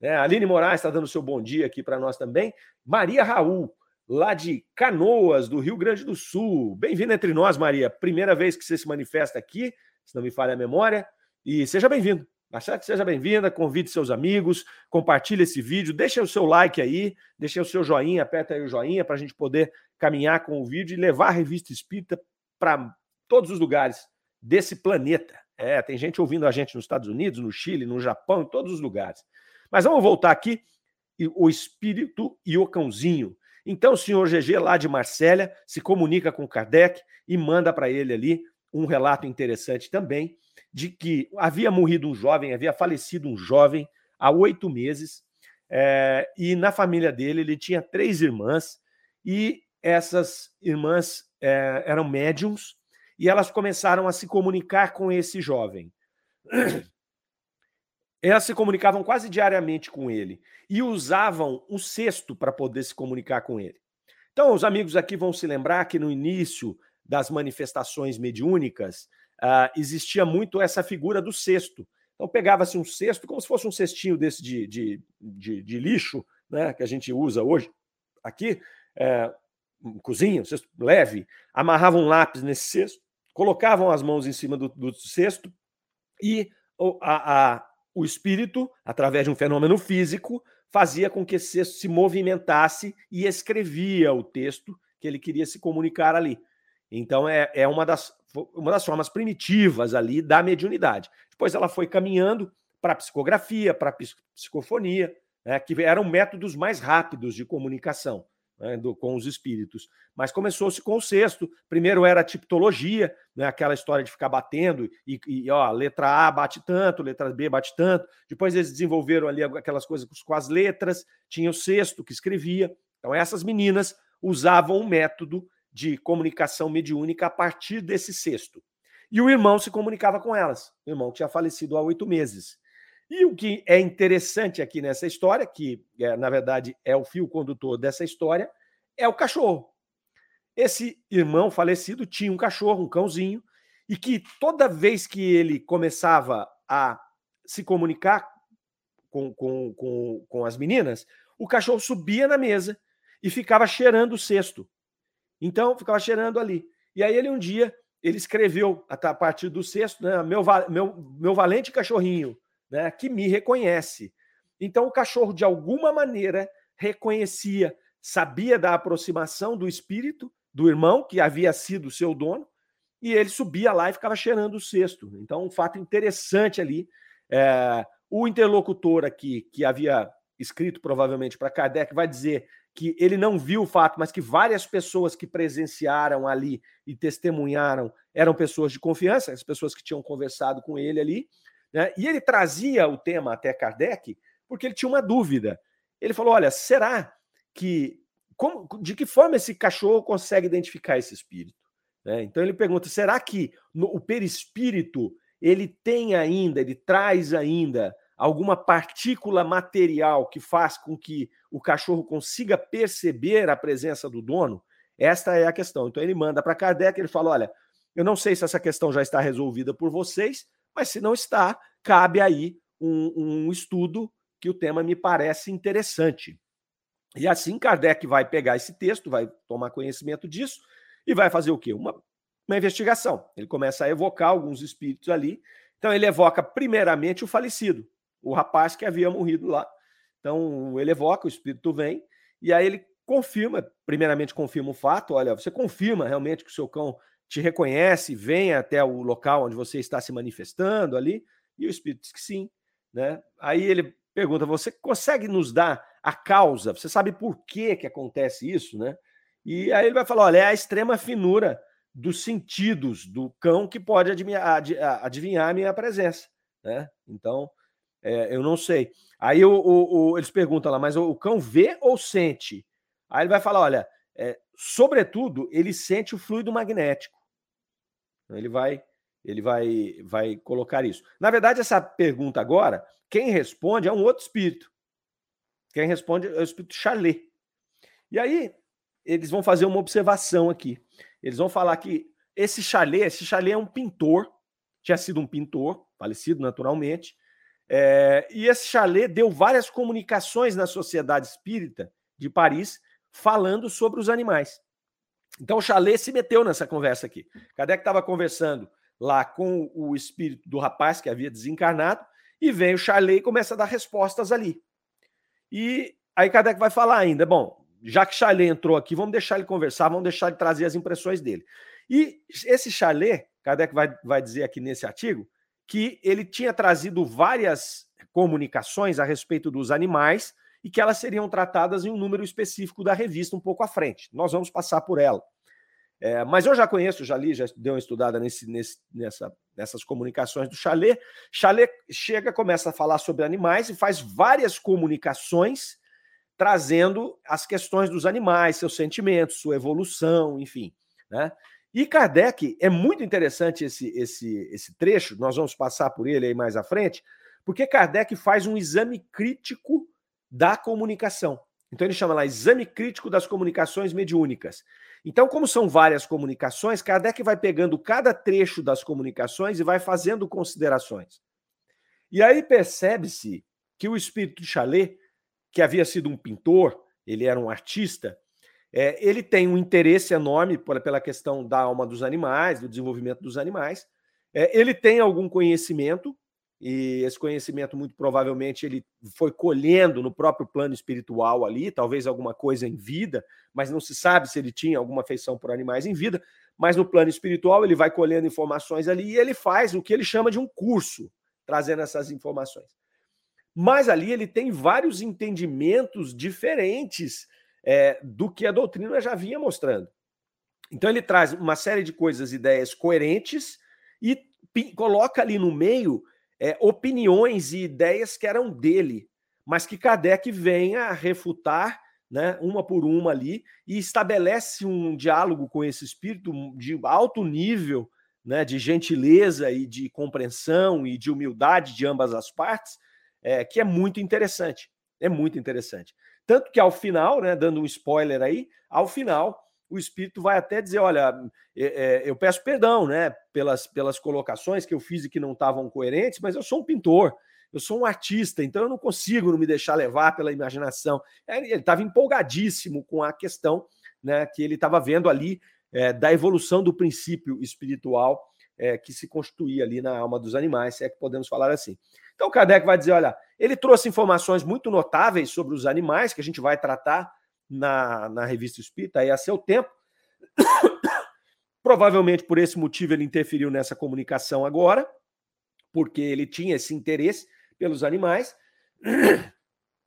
É, Aline Moraes está dando seu bom dia aqui para nós também. Maria Raul, lá de Canoas, do Rio Grande do Sul. Bem-vinda entre nós, Maria. Primeira vez que você se manifesta aqui, se não me falha a memória. E seja bem-vindo. Que seja bem-vinda, convide seus amigos, compartilhe esse vídeo, deixe o seu like aí, deixe o seu joinha, aperta aí o joinha para a gente poder caminhar com o vídeo e levar a revista espírita para todos os lugares desse planeta. É, tem gente ouvindo a gente nos Estados Unidos, no Chile, no Japão, em todos os lugares. Mas vamos voltar aqui, o espírito e o cãozinho. Então, o senhor GG, lá de Marsella, se comunica com Kardec e manda para ele ali um relato interessante também de que havia morrido um jovem, havia falecido um jovem há oito meses, é, e na família dele ele tinha três irmãs, e essas irmãs é, eram médiums e elas começaram a se comunicar com esse jovem. Elas se comunicavam quase diariamente com ele e usavam o cesto para poder se comunicar com ele. Então, os amigos aqui vão se lembrar que no início das manifestações mediúnicas uh, existia muito essa figura do cesto. Então, pegava-se um cesto, como se fosse um cestinho desse de, de, de, de lixo, né, que a gente usa hoje aqui, é, cozinha, um cesto leve, amarravam um lápis nesse cesto, colocavam as mãos em cima do, do cesto e o, a, a, o espírito, através de um fenômeno físico, fazia com que esse cesto se movimentasse e escrevia o texto que ele queria se comunicar ali. Então, é, é uma, das, uma das formas primitivas ali da mediunidade. Depois ela foi caminhando para a psicografia, para a psicofonia, né, que eram métodos mais rápidos de comunicação né, do, com os espíritos. Mas começou-se com o sexto. Primeiro era a tipologia, né, aquela história de ficar batendo, e, e ó, letra A bate tanto, letra B bate tanto. Depois eles desenvolveram ali aquelas coisas com as letras, tinha o sexto que escrevia. Então, essas meninas usavam o método de comunicação mediúnica a partir desse sexto. E o irmão se comunicava com elas. O irmão tinha falecido há oito meses. E o que é interessante aqui nessa história, que é, na verdade é o fio condutor dessa história, é o cachorro. Esse irmão falecido tinha um cachorro, um cãozinho, e que toda vez que ele começava a se comunicar com, com, com, com as meninas, o cachorro subia na mesa e ficava cheirando o cesto. Então, ficava cheirando ali. E aí ele um dia, ele escreveu, a partir do cesto, né, meu, meu, meu valente cachorrinho, né, que me reconhece. Então, o cachorro, de alguma maneira, reconhecia, sabia da aproximação do espírito do irmão, que havia sido seu dono, e ele subia lá e ficava cheirando o cesto. Então, um fato interessante ali. É, o interlocutor aqui, que havia escrito provavelmente para Kardec, vai dizer que ele não viu o fato, mas que várias pessoas que presenciaram ali e testemunharam eram pessoas de confiança, as pessoas que tinham conversado com ele ali. Né? E ele trazia o tema até Kardec porque ele tinha uma dúvida. Ele falou: olha, será que. Como, de que forma esse cachorro consegue identificar esse espírito? Né? Então ele pergunta: será que no, o perispírito ele tem ainda, ele traz ainda alguma partícula material que faz com que o cachorro consiga perceber a presença do dono? Esta é a questão. Então ele manda para Kardec, ele fala: olha, eu não sei se essa questão já está resolvida por vocês, mas se não está, cabe aí um, um estudo que o tema me parece interessante. E assim Kardec vai pegar esse texto, vai tomar conhecimento disso e vai fazer o quê? Uma, uma investigação. Ele começa a evocar alguns espíritos ali. Então ele evoca primeiramente o falecido, o rapaz que havia morrido lá. Então ele evoca, o espírito vem, e aí ele confirma, primeiramente confirma o fato, olha, você confirma realmente que o seu cão te reconhece, vem até o local onde você está se manifestando ali, e o espírito diz que sim, né? Aí ele pergunta, você consegue nos dar a causa? Você sabe por que que acontece isso, né? E aí ele vai falar, olha, é a extrema finura dos sentidos do cão que pode adivinhar, a minha presença, né? Então, é, eu não sei. Aí o, o, o, eles perguntam lá, mas o, cão vê ou sente? Aí ele vai falar: olha, é, sobretudo, ele sente o fluido magnético. Então, ele vai, ele vai, vai colocar isso. Na verdade, essa pergunta agora, quem responde é um outro espírito. Quem responde é o espírito Charlet. E aí, eles vão fazer uma observação aqui. Eles vão falar que esse Charlet, esse Charlet é um pintor, tinha sido um pintor, falecido naturalmente, é, e esse Chalet deu várias comunicações na Sociedade Espírita de Paris falando sobre os animais. Então o Chalet se meteu nessa conversa aqui. Kardec estava conversando lá com o espírito do rapaz que havia desencarnado e vem o Chalet e começa a dar respostas ali. E aí Kardec vai falar ainda, bom, já que Chalet entrou aqui, vamos deixar ele conversar, vamos deixar ele trazer as impressões dele. E esse Chalet, Kardec vai, vai dizer aqui nesse artigo, que ele tinha trazido várias comunicações a respeito dos animais e que elas seriam tratadas em um número específico da revista um pouco à frente. Nós vamos passar por ela. É, mas eu já conheço, já li, já dei uma estudada nesse, nesse, nessa, nessas comunicações do Chalet. Chalet chega, começa a falar sobre animais e faz várias comunicações trazendo as questões dos animais, seus sentimentos, sua evolução, enfim. Né? E Kardec, é muito interessante esse, esse, esse trecho, nós vamos passar por ele aí mais à frente, porque Kardec faz um exame crítico da comunicação. Então ele chama lá exame crítico das comunicações mediúnicas. Então, como são várias comunicações, Kardec vai pegando cada trecho das comunicações e vai fazendo considerações. E aí percebe-se que o espírito de Chalet, que havia sido um pintor, ele era um artista, é, ele tem um interesse enorme por, pela questão da alma dos animais, do desenvolvimento dos animais. É, ele tem algum conhecimento, e esse conhecimento, muito provavelmente, ele foi colhendo no próprio plano espiritual ali, talvez alguma coisa em vida, mas não se sabe se ele tinha alguma afeição por animais em vida. Mas no plano espiritual, ele vai colhendo informações ali e ele faz o que ele chama de um curso, trazendo essas informações. Mas ali ele tem vários entendimentos diferentes é, do que a doutrina já vinha mostrando. Então ele traz uma série de coisas, ideias coerentes e coloca ali no meio é, opiniões e ideias que eram dele, mas que Kardec vem a refutar, né, uma por uma ali, e estabelece um diálogo com esse espírito de alto nível, né, de gentileza e de compreensão e de humildade de ambas as partes, é, que é muito interessante. É muito interessante. Tanto que ao final, né, dando um spoiler aí, ao final o espírito vai até dizer: olha, é, é, eu peço perdão, né, pelas, pelas colocações que eu fiz e que não estavam coerentes, mas eu sou um pintor, eu sou um artista, então eu não consigo não me deixar levar pela imaginação. É, ele estava empolgadíssimo com a questão, né, que ele estava vendo ali é, da evolução do princípio espiritual é, que se constituía ali na alma dos animais, se é que podemos falar assim. Então, Kardec vai dizer: olha, ele trouxe informações muito notáveis sobre os animais, que a gente vai tratar na, na revista Espírita, aí a seu tempo. Provavelmente por esse motivo ele interferiu nessa comunicação agora, porque ele tinha esse interesse pelos animais.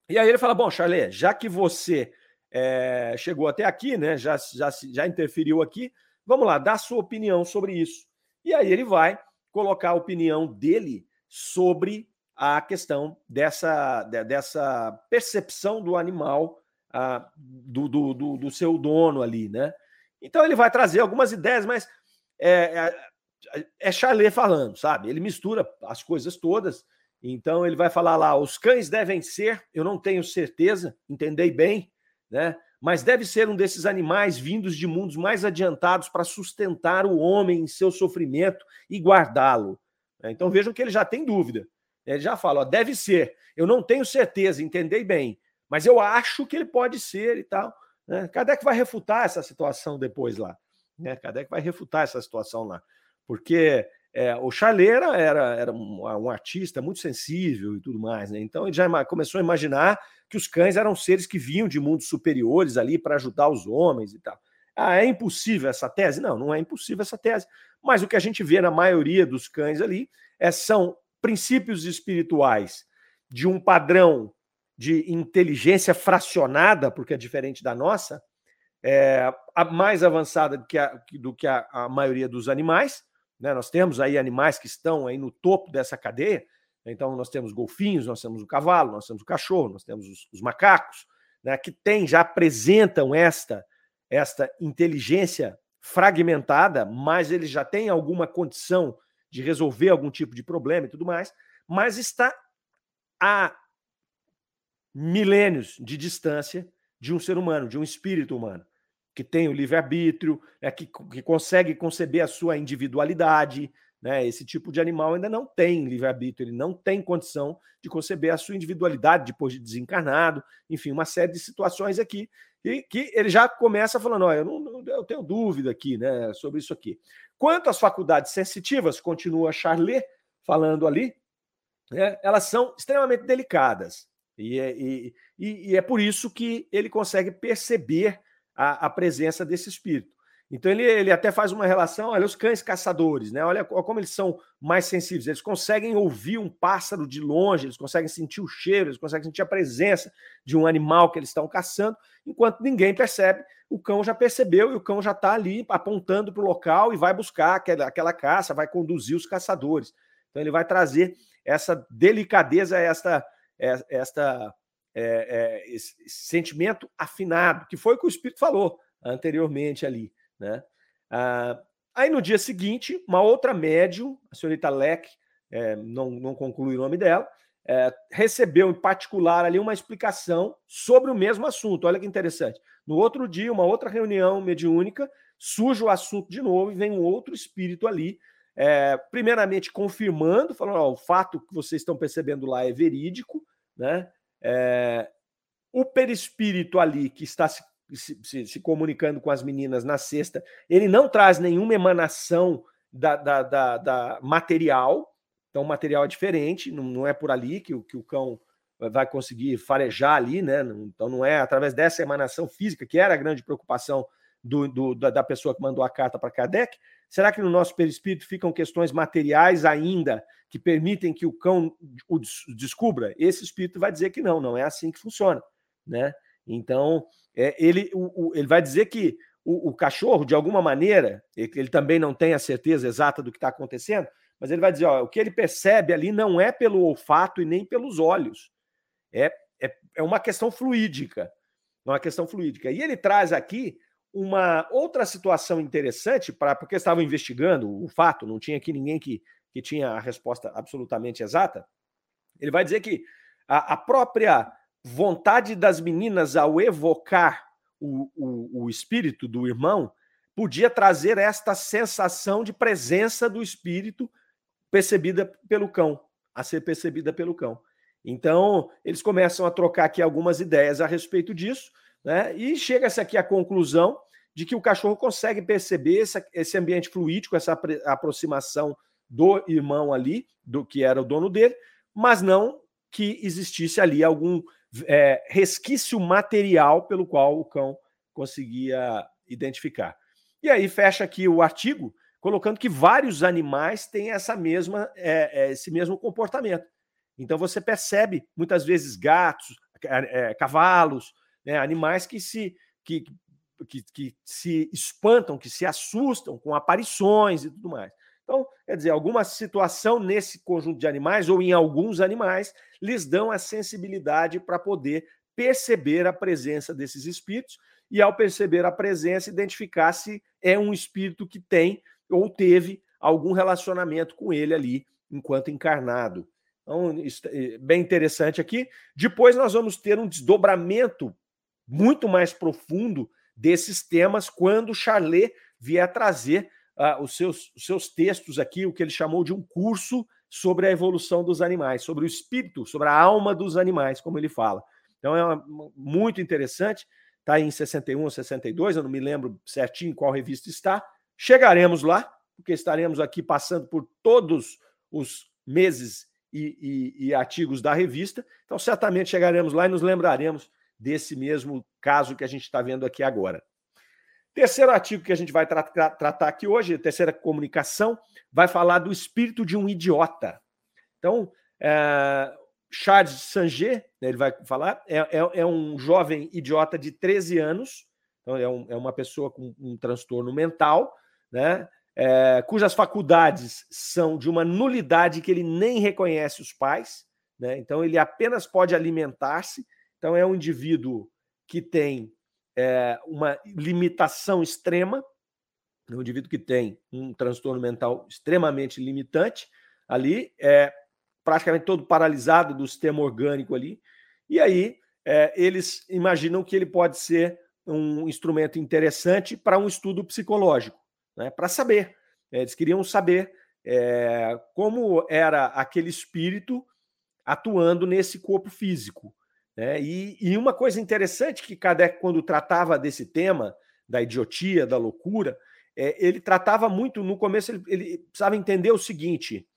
E aí ele fala: Bom, Charlie, já que você é, chegou até aqui, né? Já, já, já interferiu aqui. Vamos lá, dá sua opinião sobre isso. E aí ele vai colocar a opinião dele sobre a questão dessa, dessa percepção do animal ah, do, do, do, do, seu dono ali, né? Então ele vai trazer algumas ideias, mas é, é, é Charlet falando, sabe? Ele mistura as coisas todas. Então ele vai falar lá: os cães devem ser, eu não tenho certeza, entendei bem, né? Mas deve ser um desses animais vindos de mundos mais adiantados para sustentar o homem em seu sofrimento e guardá-lo. Então vejam que ele já tem dúvida. Ele já fala, ó, deve ser. Eu não tenho certeza, entendei bem, mas eu acho que ele pode ser e tal. Né? Kardec vai refutar essa situação depois lá. Né? Kardec vai refutar essa situação lá. Porque é, o Charleira era, era um, um, artista muito sensível e tudo mais. Né? Então ele já começou a imaginar que os cães eram seres que vinham de mundos superiores ali para ajudar os homens e tal. Ah, é impossível essa tese? Não, não é impossível essa tese. Mas o que a gente vê na maioria dos cães ali é, são princípios espirituais de um padrão de inteligência fracionada, porque é diferente da nossa, é, mais avançada do que a, do que a, a maioria dos animais. Né? Nós temos aí animais que estão aí no topo dessa cadeia. Então, nós temos golfinhos, nós temos o cavalo, nós temos o cachorro, nós temos os, os macacos, né? que tem, já apresentam esta, esta inteligência fragmentada, mas eles já têm alguma condição de resolver algum tipo de problema e tudo mais, mas está a milênios de distância de um ser humano, de um espírito humano, que tem o livre-arbítrio, é, que, que consegue conceber a sua individualidade. Né? Esse tipo de animal ainda não tem livre-arbítrio, ele não tem condição de conceber a sua individualidade depois de desencarnado, enfim, uma série de situações aqui e que ele já começa falando: eu, não, eu tenho dúvida aqui né, sobre isso aqui. Quanto às faculdades sensitivas, continua Charlet falando ali, né, elas são extremamente delicadas. E é, e, e é, por isso que ele consegue perceber a, a presença desse espírito. Então ele, ele até faz uma relação, olha, os cães caçadores, né? Olha, olha como eles são mais sensíveis. Eles conseguem ouvir um pássaro de longe, eles conseguem sentir o cheiro, eles conseguem sentir a presença de um animal que eles estão caçando, enquanto ninguém percebe. O cão já percebeu e o cão já está ali apontando para o local e vai buscar aquela, aquela caça, vai conduzir os caçadores. Então ele vai trazer essa delicadeza, esta, é, esta é, é, esse sentimento afinado, que foi o que o Espírito falou anteriormente ali. Né? Ah, aí no dia seguinte, uma outra médium, a senhorita Leck, é, não, não conclui o nome dela, é, recebeu em particular ali uma explicação sobre o mesmo assunto. Olha que interessante. No outro dia, uma outra reunião mediúnica, surge o assunto de novo e vem um outro espírito ali, é, primeiramente confirmando, falando: ó, o fato que vocês estão percebendo lá é verídico, né? É, o perispírito ali que está se se, se, comunicando com as meninas na sexta, ele não traz nenhuma emanação da, da, da, da material, então o material é diferente, não, não é por ali que, que o cão vai conseguir farejar ali, né? Então não é através dessa emanação física, que era a grande preocupação do, do da, pessoa que mandou a carta para Kardec. Será que no nosso perispírito ficam questões materiais ainda que permitem que o cão o descubra? Esse espírito vai dizer que não, não é assim que funciona, né? Então, é, ele, o, o, ele vai dizer que o, o, cachorro, de alguma maneira, ele, ele, também não tem a certeza exata do que está acontecendo, mas ele vai dizer: ó, o que ele percebe ali não é pelo olfato e nem pelos olhos, é, é, é uma questão fluídica. É uma questão fluídica. E ele traz aqui uma outra situação interessante, para porque estavam investigando o fato, não tinha aqui ninguém que, que tinha a resposta absolutamente exata. Ele vai dizer que a, a própria vontade das meninas ao evocar o, o, o espírito do irmão podia trazer esta sensação de presença do espírito percebida pelo cão, a ser percebida pelo cão. Então, eles começam a trocar aqui algumas ideias a respeito disso, né? E chega-se aqui à conclusão de que o cachorro consegue perceber esse, esse ambiente fluídico, essa aproximação do irmão ali, do que era o dono dele, mas não que existisse ali algum é, resquício material pelo qual o cão conseguia identificar. E aí fecha aqui o artigo colocando que vários animais têm essa mesma, é, é, esse mesmo comportamento. Então você percebe muitas vezes gatos, é, cavalos, né? animais que se, que, que, que se espantam, que se assustam com aparições e tudo mais. Então, quer dizer, alguma situação nesse conjunto de animais ou em alguns animais lhes dão a sensibilidade para poder perceber a presença desses espíritos e, ao perceber a presença, identificar se é um espírito que tem ou teve algum relacionamento com ele ali enquanto encarnado. Então, é bem interessante aqui. Depois nós vamos ter um desdobramento muito mais profundo desses temas quando Charlet vier trazer uh, os, seus, os seus textos aqui, o que ele chamou de um curso sobre a evolução dos animais, sobre o espírito, sobre a alma dos animais, como ele fala. Então é uma, muito interessante, está em 61 ou 62, eu não me lembro certinho qual revista está. Chegaremos lá, porque estaremos aqui passando por todos os meses e, e, e, artigos da revista. Então, certamente chegaremos lá e nos lembraremos desse mesmo caso que a gente está vendo aqui agora. Terceiro artigo que a gente vai tra tra tratar aqui hoje, terceira comunicação, vai falar do espírito de um idiota. Então, é, Charles Sanger, né, ele vai falar, é, é, é, um jovem idiota de 13 anos, então é, um, é uma pessoa com um transtorno mental, né? é, cujas faculdades são de uma nulidade que ele nem reconhece os pais, né? então ele apenas pode alimentar-se. Então é um indivíduo que tem é, uma limitação extrema, é um indivíduo que tem um transtorno mental extremamente limitante ali, é praticamente todo paralisado do sistema orgânico ali, e aí é, eles imaginam que ele pode ser um instrumento interessante para um estudo psicológico né, para saber. Né, eles queriam saber é, como era aquele espírito atuando nesse corpo físico. Né? E, e, uma coisa interessante que Kardec, quando tratava desse tema, da idiotia, da loucura, é, ele tratava muito, no começo, ele, ele precisava entender o seguinte: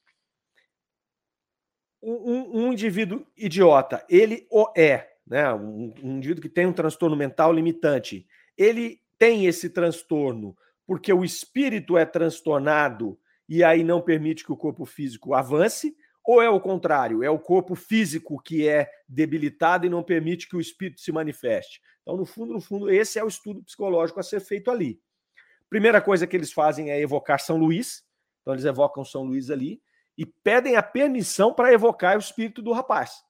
um, um, indivíduo idiota, ele o é, né? Um, um indivíduo que tem um transtorno mental limitante, ele tem esse transtorno porque o espírito é transtornado e aí não permite que o corpo físico avance, ou é o contrário, é o corpo físico que é debilitado e não permite que o espírito se manifeste. Então, no fundo, no fundo, esse é o estudo psicológico a ser feito ali. Primeira coisa que eles fazem é evocar São Luís. Então, eles evocam São Luís ali e pedem a permissão para evocar o espírito do rapaz.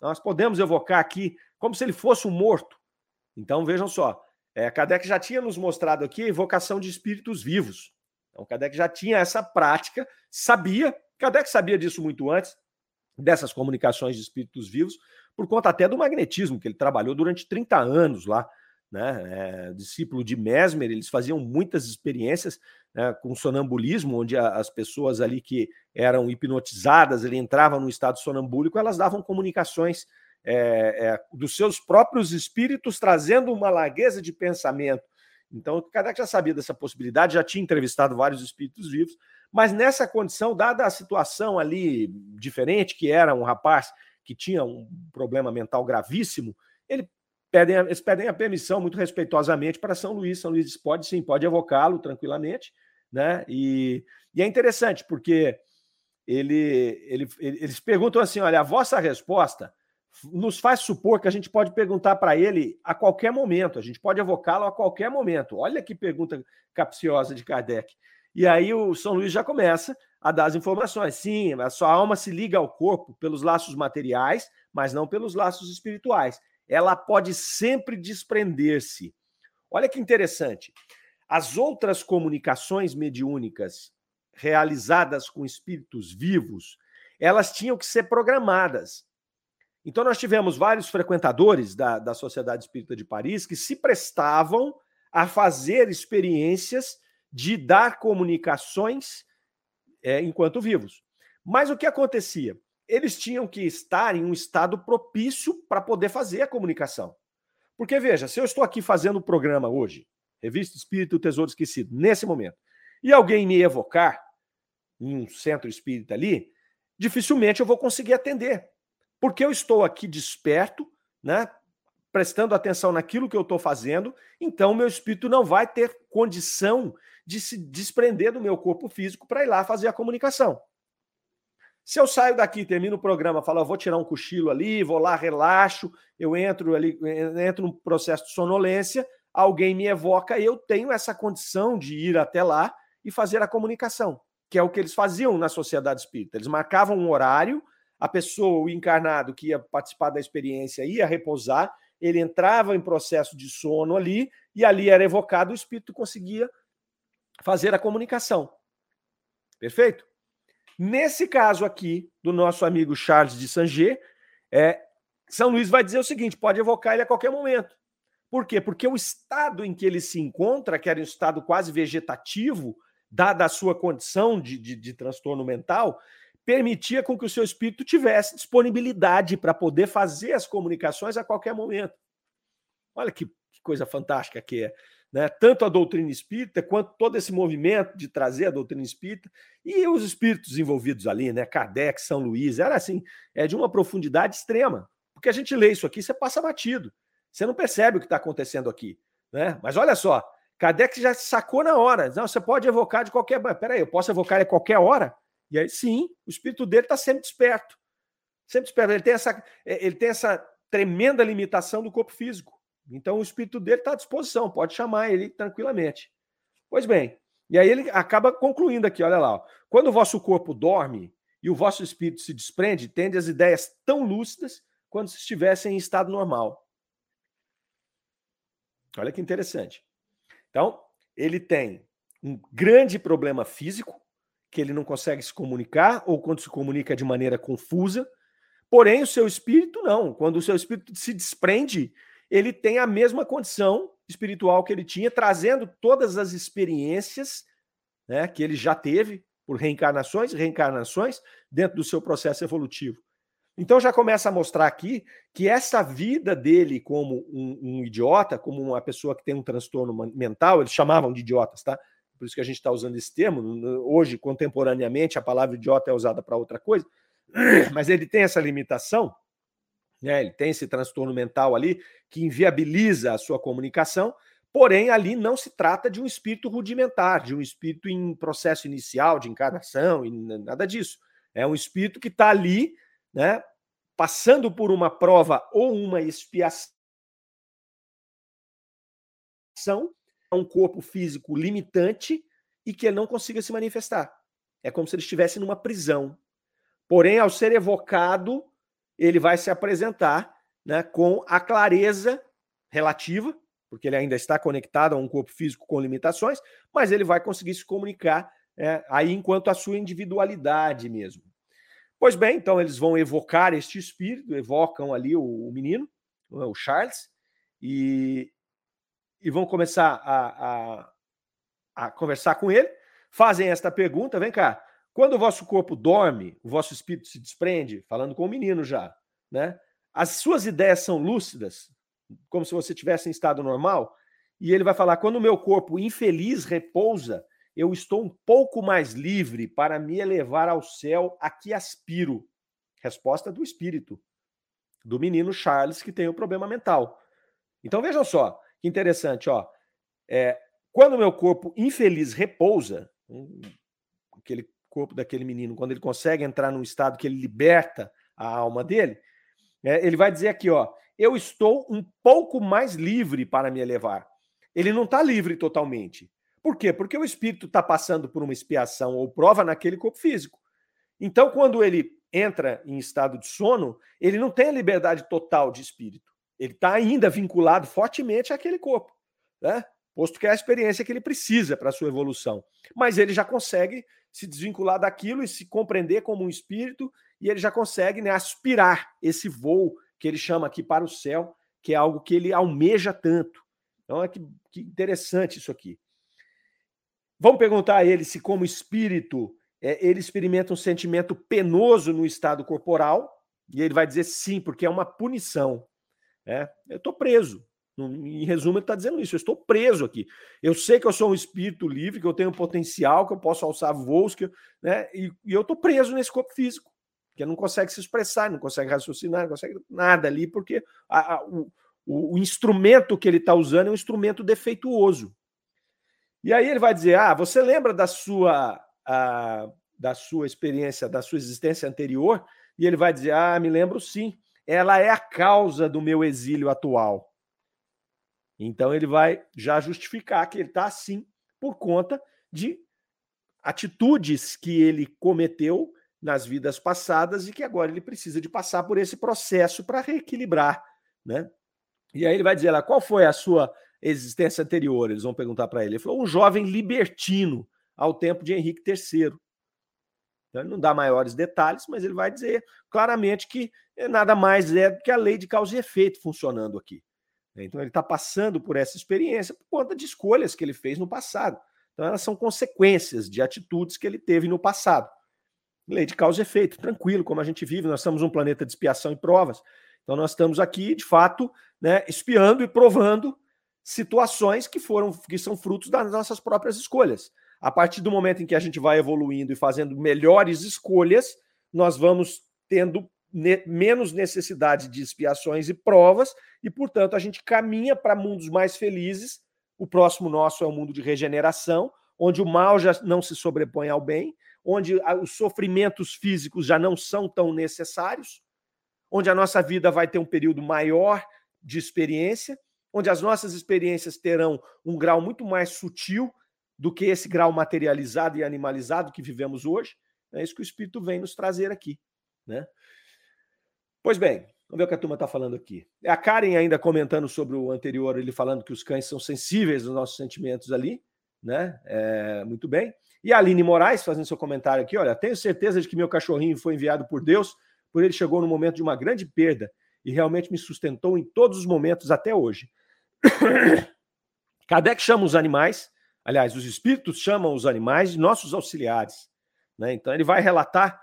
Nós podemos evocar aqui como se ele fosse um morto. Então, vejam só, é, Kardec já tinha nos mostrado aqui a evocação de espíritos vivos. Então, Kardec já tinha essa prática, sabia, Kardec sabia disso muito antes, dessas comunicações de espíritos vivos, por conta até do magnetismo, que ele trabalhou durante 30 anos lá, né? É, discípulo de Mesmer, eles faziam muitas experiências né, com sonambulismo, onde a, as pessoas ali que eram hipnotizadas, ele entrava no estado sonambúlico, elas davam comunicações é, é, dos seus próprios espíritos, trazendo uma largueza de pensamento. Então, Kardec já sabia dessa possibilidade, já tinha entrevistado vários espíritos vivos, mas nessa condição, dada a situação ali diferente, que era um rapaz que tinha um problema mental gravíssimo, ele pedem, eles pedem a permissão muito respeitosamente para São Luís. São Luís pode sim, pode evocá-lo tranquilamente, né? E, e, é interessante porque ele, ele, eles perguntam assim: olha, a vossa resposta nos faz supor que a gente pode perguntar para ele a qualquer momento, a gente pode evocá-lo a qualquer momento. Olha que pergunta capciosa de Kardec. E aí o São Luís já começa a dar as informações. Sim, a sua alma se liga ao corpo pelos laços materiais, mas não pelos laços espirituais. Ela pode sempre desprender-se. Olha que interessante. As outras comunicações mediúnicas realizadas com espíritos vivos, elas tinham que ser programadas. Então, nós tivemos vários frequentadores da, da Sociedade Espírita de Paris que se prestavam a fazer experiências de dar comunicações é, enquanto vivos. Mas o que acontecia? Eles tinham que estar em um estado propício para poder fazer a comunicação. Porque, veja, se eu estou aqui fazendo o programa hoje, Revista Espírito Tesouro Esquecido, nesse momento, e alguém me evocar em um centro espírita ali, dificilmente eu vou conseguir atender porque eu estou aqui desperto, né? Prestando atenção naquilo que eu estou fazendo, então meu espírito não vai ter condição de se desprender do meu corpo físico para ir lá fazer a comunicação. Se eu saio daqui, termino o programa, falo, vou tirar um cochilo ali, vou lá, relaxo, eu entro ali, entro num processo de sonolência, alguém me evoca, eu tenho essa condição de ir até lá e fazer a comunicação, que é o que eles faziam na sociedade espírita. Eles marcavam um horário, a pessoa, o encarnado que ia participar da experiência, ia repousar, ele entrava em processo de sono ali, e ali era evocado, o espírito conseguia fazer a comunicação. Perfeito? Nesse caso aqui, do nosso amigo Charles de Sanger, é, São Luís vai dizer o seguinte: pode evocar ele a qualquer momento. Por quê? Porque o estado em que ele se encontra, que era um estado quase vegetativo, dada a sua condição de, de, de transtorno mental, permitia com que o seu espírito tivesse disponibilidade para poder fazer as comunicações a qualquer momento. Olha que, que coisa fantástica que é né? tanto a doutrina espírita quanto todo esse movimento de trazer a doutrina espírita e os espíritos envolvidos ali, né? Kardec, São Luís, era assim, é de uma profundidade extrema. Porque a gente lê isso aqui, você passa batido. Você não percebe o que está acontecendo aqui. Né? Mas olha só, Kardec já sacou na hora. Não, você pode evocar de qualquer. Peraí, eu posso evocar a qualquer hora? E aí sim, o espírito dele está sempre desperto. Sempre desperto. Ele tem, essa, ele tem essa tremenda limitação do corpo físico. Então o espírito dele está à disposição, pode chamar ele tranquilamente. Pois bem, e aí ele acaba concluindo aqui, olha lá. Ó. Quando o vosso corpo dorme e o vosso espírito se desprende, tende as ideias tão lúcidas quando se estivessem em estado normal. Olha que interessante. Então, ele tem um grande problema físico, que ele não consegue se comunicar, ou quando se comunica de maneira confusa. Porém, o seu espírito não. Quando o seu espírito se desprende, ele tem a mesma condição espiritual que ele tinha, trazendo todas as experiências né, que ele já teve por reencarnações e reencarnações dentro do seu processo evolutivo. Então já começa a mostrar aqui que essa vida dele como um, um, idiota, como uma pessoa que tem um transtorno mental, eles chamavam de idiotas, tá? Por isso que a gente está usando esse termo. Hoje, contemporaneamente, a palavra idiota é usada para outra coisa, mas ele tem essa limitação né? Ele tem esse transtorno mental ali que inviabiliza a sua comunicação, porém ali não se trata de um espírito rudimentar, de um espírito em processo inicial de encarnação e nada disso. É um espírito que está ali, né, passando por uma prova ou uma expiação, um corpo físico limitante e que ele não consiga se manifestar. É como se ele estivesse numa prisão. Porém, ao ser evocado, ele vai se apresentar né, com a clareza relativa, porque ele ainda está conectado a um corpo físico com limitações, mas ele vai conseguir se comunicar é, aí enquanto a sua individualidade mesmo. Pois bem, então eles vão evocar este espírito, evocam ali o, o menino, é, o Charles, e, e vão começar a, a, a conversar com ele, fazem esta pergunta: vem cá, quando o vosso corpo dorme, o vosso espírito se desprende, falando com o menino já, né? As suas ideias são lúcidas, como se você tivesse em estado normal, e ele vai falar: quando o meu corpo infeliz repousa, eu estou um pouco mais livre para me elevar ao céu a que aspiro. Resposta do espírito, do menino Charles, que tem o um problema mental. Então vejam só, que interessante, ó. É, quando o meu corpo infeliz repousa, aquele corpo daquele menino, quando ele consegue entrar num estado que ele liberta a alma dele, é, ele vai dizer aqui, ó, eu estou um pouco mais livre para me elevar. Ele não está livre totalmente. Por quê? Porque o espírito está passando por uma expiação ou prova naquele corpo físico. Então, quando ele entra em estado de sono, ele não tem a liberdade total de espírito. Ele está ainda vinculado fortemente àquele corpo, né? Posto que é a experiência que ele precisa para a sua evolução. Mas ele já consegue se desvincular daquilo e se compreender como um espírito, e ele já consegue né, aspirar esse voo que ele chama aqui para o céu, que é algo que ele almeja tanto. Então, é que, que interessante isso aqui. Vamos perguntar a ele se, como espírito, é, ele experimenta um sentimento penoso no estado corporal, e ele vai dizer sim, porque é uma punição. Né? Eu estou preso, em resumo, ele está dizendo isso. Eu estou preso aqui. Eu sei que eu sou um espírito livre, que eu tenho potencial, que eu posso alçar voos, que, né? e, e eu estou preso nesse corpo físico, que não consegue se expressar, não consegue raciocinar, não consegue nada ali, porque a, a, o, o, instrumento que ele está usando é um instrumento defeituoso. E aí ele vai dizer: Ah, você lembra da sua. A, da sua experiência, da sua existência anterior, e ele vai dizer: Ah, me lembro sim, ela é a causa do meu exílio atual. Então ele vai já justificar que ele está assim por conta de atitudes que ele cometeu nas vidas passadas e que agora ele precisa de passar por esse processo para reequilibrar, né? E aí ele vai dizer lá, qual foi a sua existência anterior? Eles vão perguntar para ele. Ele falou, um jovem libertino ao tempo de Henrique III. Então ele não dá maiores detalhes, mas ele vai dizer claramente que nada mais é do que a lei de causa e efeito funcionando aqui. Então ele está passando por essa experiência por conta de escolhas que ele fez no passado. Então elas são consequências de atitudes que ele teve no passado. Lei de causa e efeito, tranquilo, como a gente vive, nós somos um planeta de expiação e provas. Então nós estamos aqui, de fato, né, espiando e provando situações que foram que são frutos das nossas próprias escolhas. A partir do momento em que a gente vai evoluindo e fazendo melhores escolhas, nós vamos tendo ne menos necessidade de expiações e provas, e, portanto, a gente caminha para mundos mais felizes. O próximo nosso é o mundo de regeneração, onde o mal já não se sobrepõe ao bem, onde os sofrimentos físicos já não são tão necessários, onde a nossa vida vai ter um período maior de experiência, onde as nossas experiências terão um grau muito mais sutil do que esse grau materializado e animalizado que vivemos hoje. É isso que o Espírito vem nos trazer aqui. Né? Pois bem, vamos ver o que a turma está falando aqui. É a Karen ainda comentando sobre o anterior, ele falando que os cães são sensíveis aos nossos sentimentos ali. Né? É, muito bem. E a Aline Moraes fazendo seu comentário aqui, olha, tenho certeza de que meu cachorrinho foi enviado por Deus, por ele chegou no momento de uma grande perda e realmente me sustentou em todos os momentos até hoje. Kardec chama os animais, aliás, os espíritos chamam os animais de nossos auxiliares. Né? Então ele vai relatar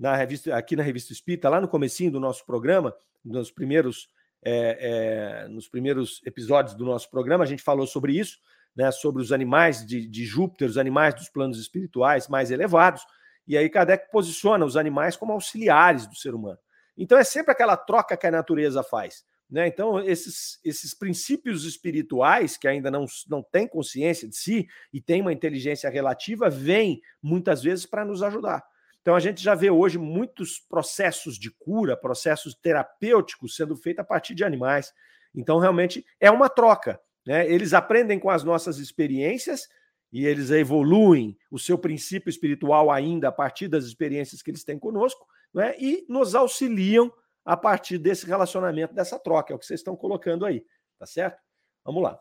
na revista, aqui na revista Espírita, lá no comecinho do nosso programa, nos primeiros, é, é, nos primeiros episódios do nosso programa, a gente falou sobre isso, né, sobre os animais de, de Júpiter, os animais dos planos espirituais mais elevados, e aí Kardec posiciona os animais como auxiliares do ser humano. Então é sempre aquela troca que a natureza faz. Né? Então, esses, esses princípios espirituais, que ainda não, não têm consciência de si e têm uma inteligência relativa, vêm muitas vezes para nos ajudar. Então, a gente já vê hoje muitos processos de cura, processos terapêuticos sendo feitos a partir de animais. Então, realmente, é uma troca. Né? Eles aprendem com as nossas experiências e eles evoluem o seu princípio espiritual ainda a partir das experiências que eles têm conosco, né? e nos auxiliam a partir desse relacionamento, dessa troca, é o que vocês estão colocando aí, tá certo? Vamos lá.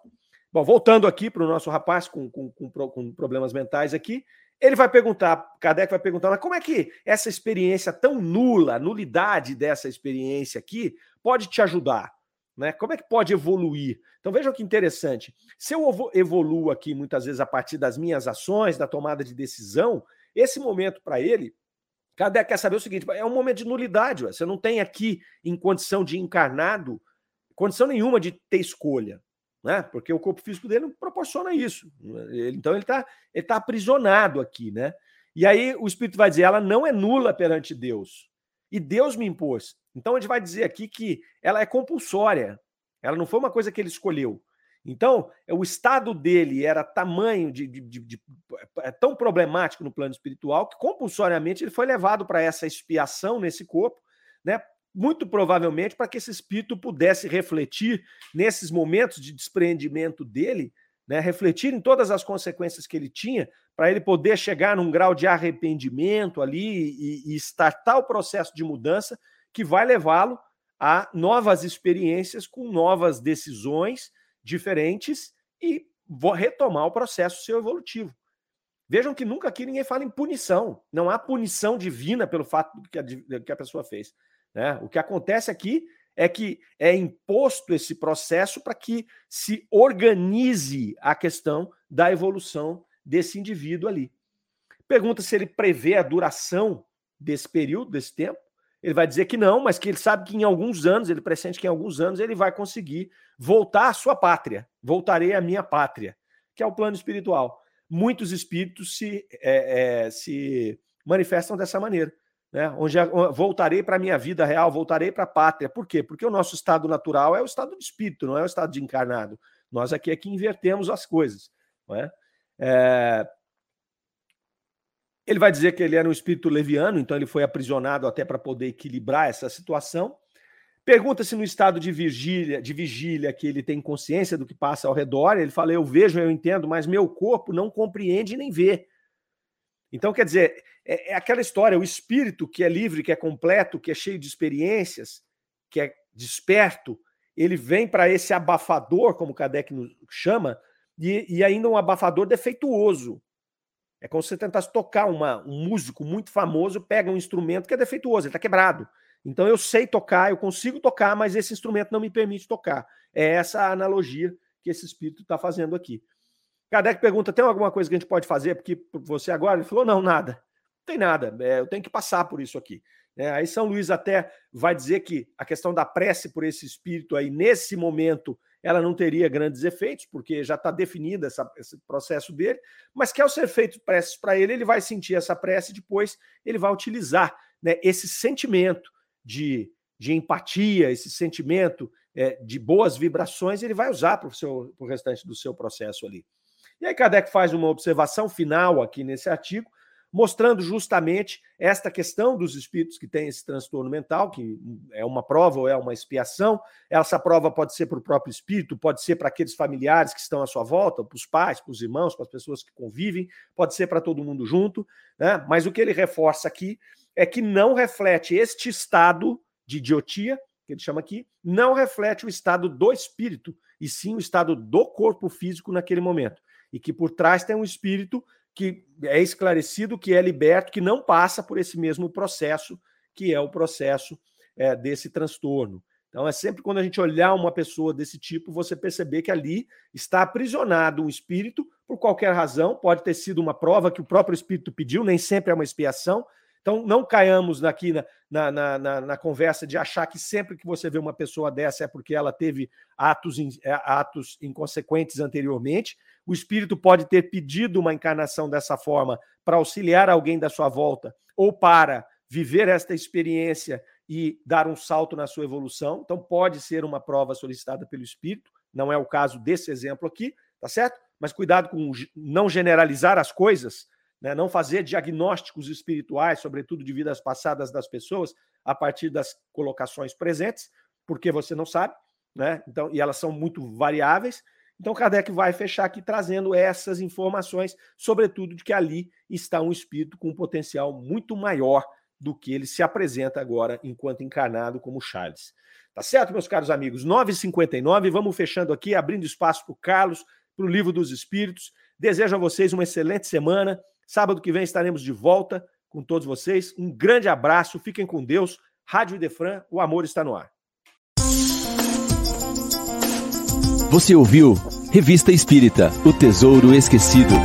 Bom, voltando aqui para o nosso rapaz com, com, com, com, problemas mentais aqui, ele vai perguntar, Kardec vai perguntar, mas como é que essa experiência tão nula, a nulidade dessa experiência aqui, pode te ajudar? Né? Como é que pode evoluir? Então vejam que interessante. Se eu evoluo aqui muitas vezes a partir das minhas ações, da tomada de decisão, esse momento para ele, Kardec quer saber o seguinte: é um momento de nulidade. Ué. Você não tem aqui, em condição de encarnado, condição nenhuma de ter escolha. Né? Porque o corpo físico dele não proporciona isso. então ele está ele tá aprisionado aqui, né? E aí o Espírito vai dizer: ela não é nula perante Deus. E Deus me impôs. Então a gente vai dizer aqui que ela é compulsória. Ela não foi uma coisa que ele escolheu. Então, o estado dele era tamanho de, de, de, de é tão problemático no plano espiritual que compulsoriamente ele foi levado para essa expiação nesse corpo, né? Muito provavelmente para que esse espírito pudesse refletir nesses momentos de despreendimento dele, né? Refletir em todas as consequências que ele tinha, para ele poder chegar num grau de arrependimento ali e, e startar o processo de mudança que vai levá-lo a novas experiências com novas decisões diferentes e retomar o processo seu evolutivo. Vejam que nunca aqui ninguém fala em punição. Não há punição divina pelo fato que a, que a pessoa fez. Né? O que acontece aqui é que é imposto esse processo para que se organize a questão da evolução desse indivíduo ali. Pergunta se ele prevê a duração desse período, desse tempo. Ele vai dizer que não, mas que ele sabe que em alguns anos, ele pressente que em alguns anos ele vai conseguir voltar à sua pátria. Voltarei à minha pátria, que é o plano espiritual. Muitos espíritos se, é, é, se manifestam dessa maneira. Né? Onde voltarei para a minha vida real, voltarei para a pátria. Por quê? Porque o nosso estado natural é o estado de espírito, não é o estado de encarnado. Nós aqui é que invertemos as coisas. Não é? É, Ele vai dizer que ele era um espírito leviano, então ele foi aprisionado até para poder equilibrar essa situação. Pergunta se no estado de vigília, de vigília que ele tem consciência do que passa ao redor. Ele fala: Eu vejo, eu entendo, mas meu corpo não compreende nem vê. Então, quer dizer, é, é aquela história: o espírito que é livre, que é completo, que é cheio de experiências, que é desperto, ele vem para esse abafador, como Kardec chama, e, e, ainda um abafador defeituoso. É como se você tentasse tocar uma, um músico muito famoso, pega um instrumento que é defeituoso, ele está quebrado. Então eu sei tocar, eu consigo tocar, mas esse instrumento não me permite tocar. É essa a analogia que esse espírito está fazendo aqui. Kardec pergunta: tem alguma coisa que a gente pode fazer? Porque você agora ele falou: não, nada. Não tem nada. É, eu tenho que passar por isso aqui. É, aí São Luís até vai dizer que a questão da prece por esse espírito aí, nesse momento, ela não teria grandes efeitos, porque já está definida essa, esse processo dele, mas que ao ser feito preces para ele, ele vai sentir essa prece e depois ele vai utilizar né, esse sentimento de, de empatia, esse sentimento é, de boas vibrações, ele vai usar para o restante do seu processo ali. E aí Kardec faz uma observação final aqui nesse artigo, mostrando justamente esta questão dos espíritos que têm esse transtorno mental, que é uma prova ou é uma expiação. Essa prova pode ser para o próprio espírito, pode ser para aqueles familiares que estão à sua volta, para os pais, para os irmãos, para as pessoas que convivem, pode ser para todo mundo junto. Né? Mas o que ele reforça aqui é que não reflete este estado de idiotia, que ele chama aqui, não reflete o estado do espírito, e sim o estado do corpo físico naquele momento. E que por trás tem um espírito que é esclarecido, que é liberto, que não passa por esse mesmo processo, que é o processo é, desse transtorno. Então, é sempre quando a gente olhar uma pessoa desse tipo, você perceber que ali está aprisionado um espírito por qualquer razão, pode ter sido uma prova que o próprio espírito pediu, nem sempre é uma expiação. Então, não caiamos aqui na, na, na, na conversa de achar que sempre que você vê uma pessoa dessa é porque ela teve atos, é, atos inconsequentes anteriormente. O espírito pode ter pedido uma encarnação dessa forma para auxiliar alguém da sua volta ou para viver esta experiência e dar um salto na sua evolução. Então, pode ser uma prova solicitada pelo espírito, não é o caso desse exemplo aqui, tá certo? Mas cuidado com não generalizar as coisas, né? não fazer diagnósticos espirituais, sobretudo de vidas passadas das pessoas, a partir das colocações presentes, porque você não sabe, né? Então, e elas são muito variáveis. Então, Kardec vai fechar aqui trazendo essas informações, sobretudo de que ali está um espírito com um potencial muito maior do que ele se apresenta agora enquanto encarnado como Charles. Tá certo, meus caros amigos? 9h59, vamos fechando aqui, abrindo espaço para o Carlos, para o Livro dos Espíritos. Desejo a vocês uma excelente semana. Sábado que vem estaremos de volta com todos vocês. Um grande abraço, fiquem com Deus. Rádio Idefran, o amor está no ar. Você ouviu Revista Espírita O Tesouro Esquecido.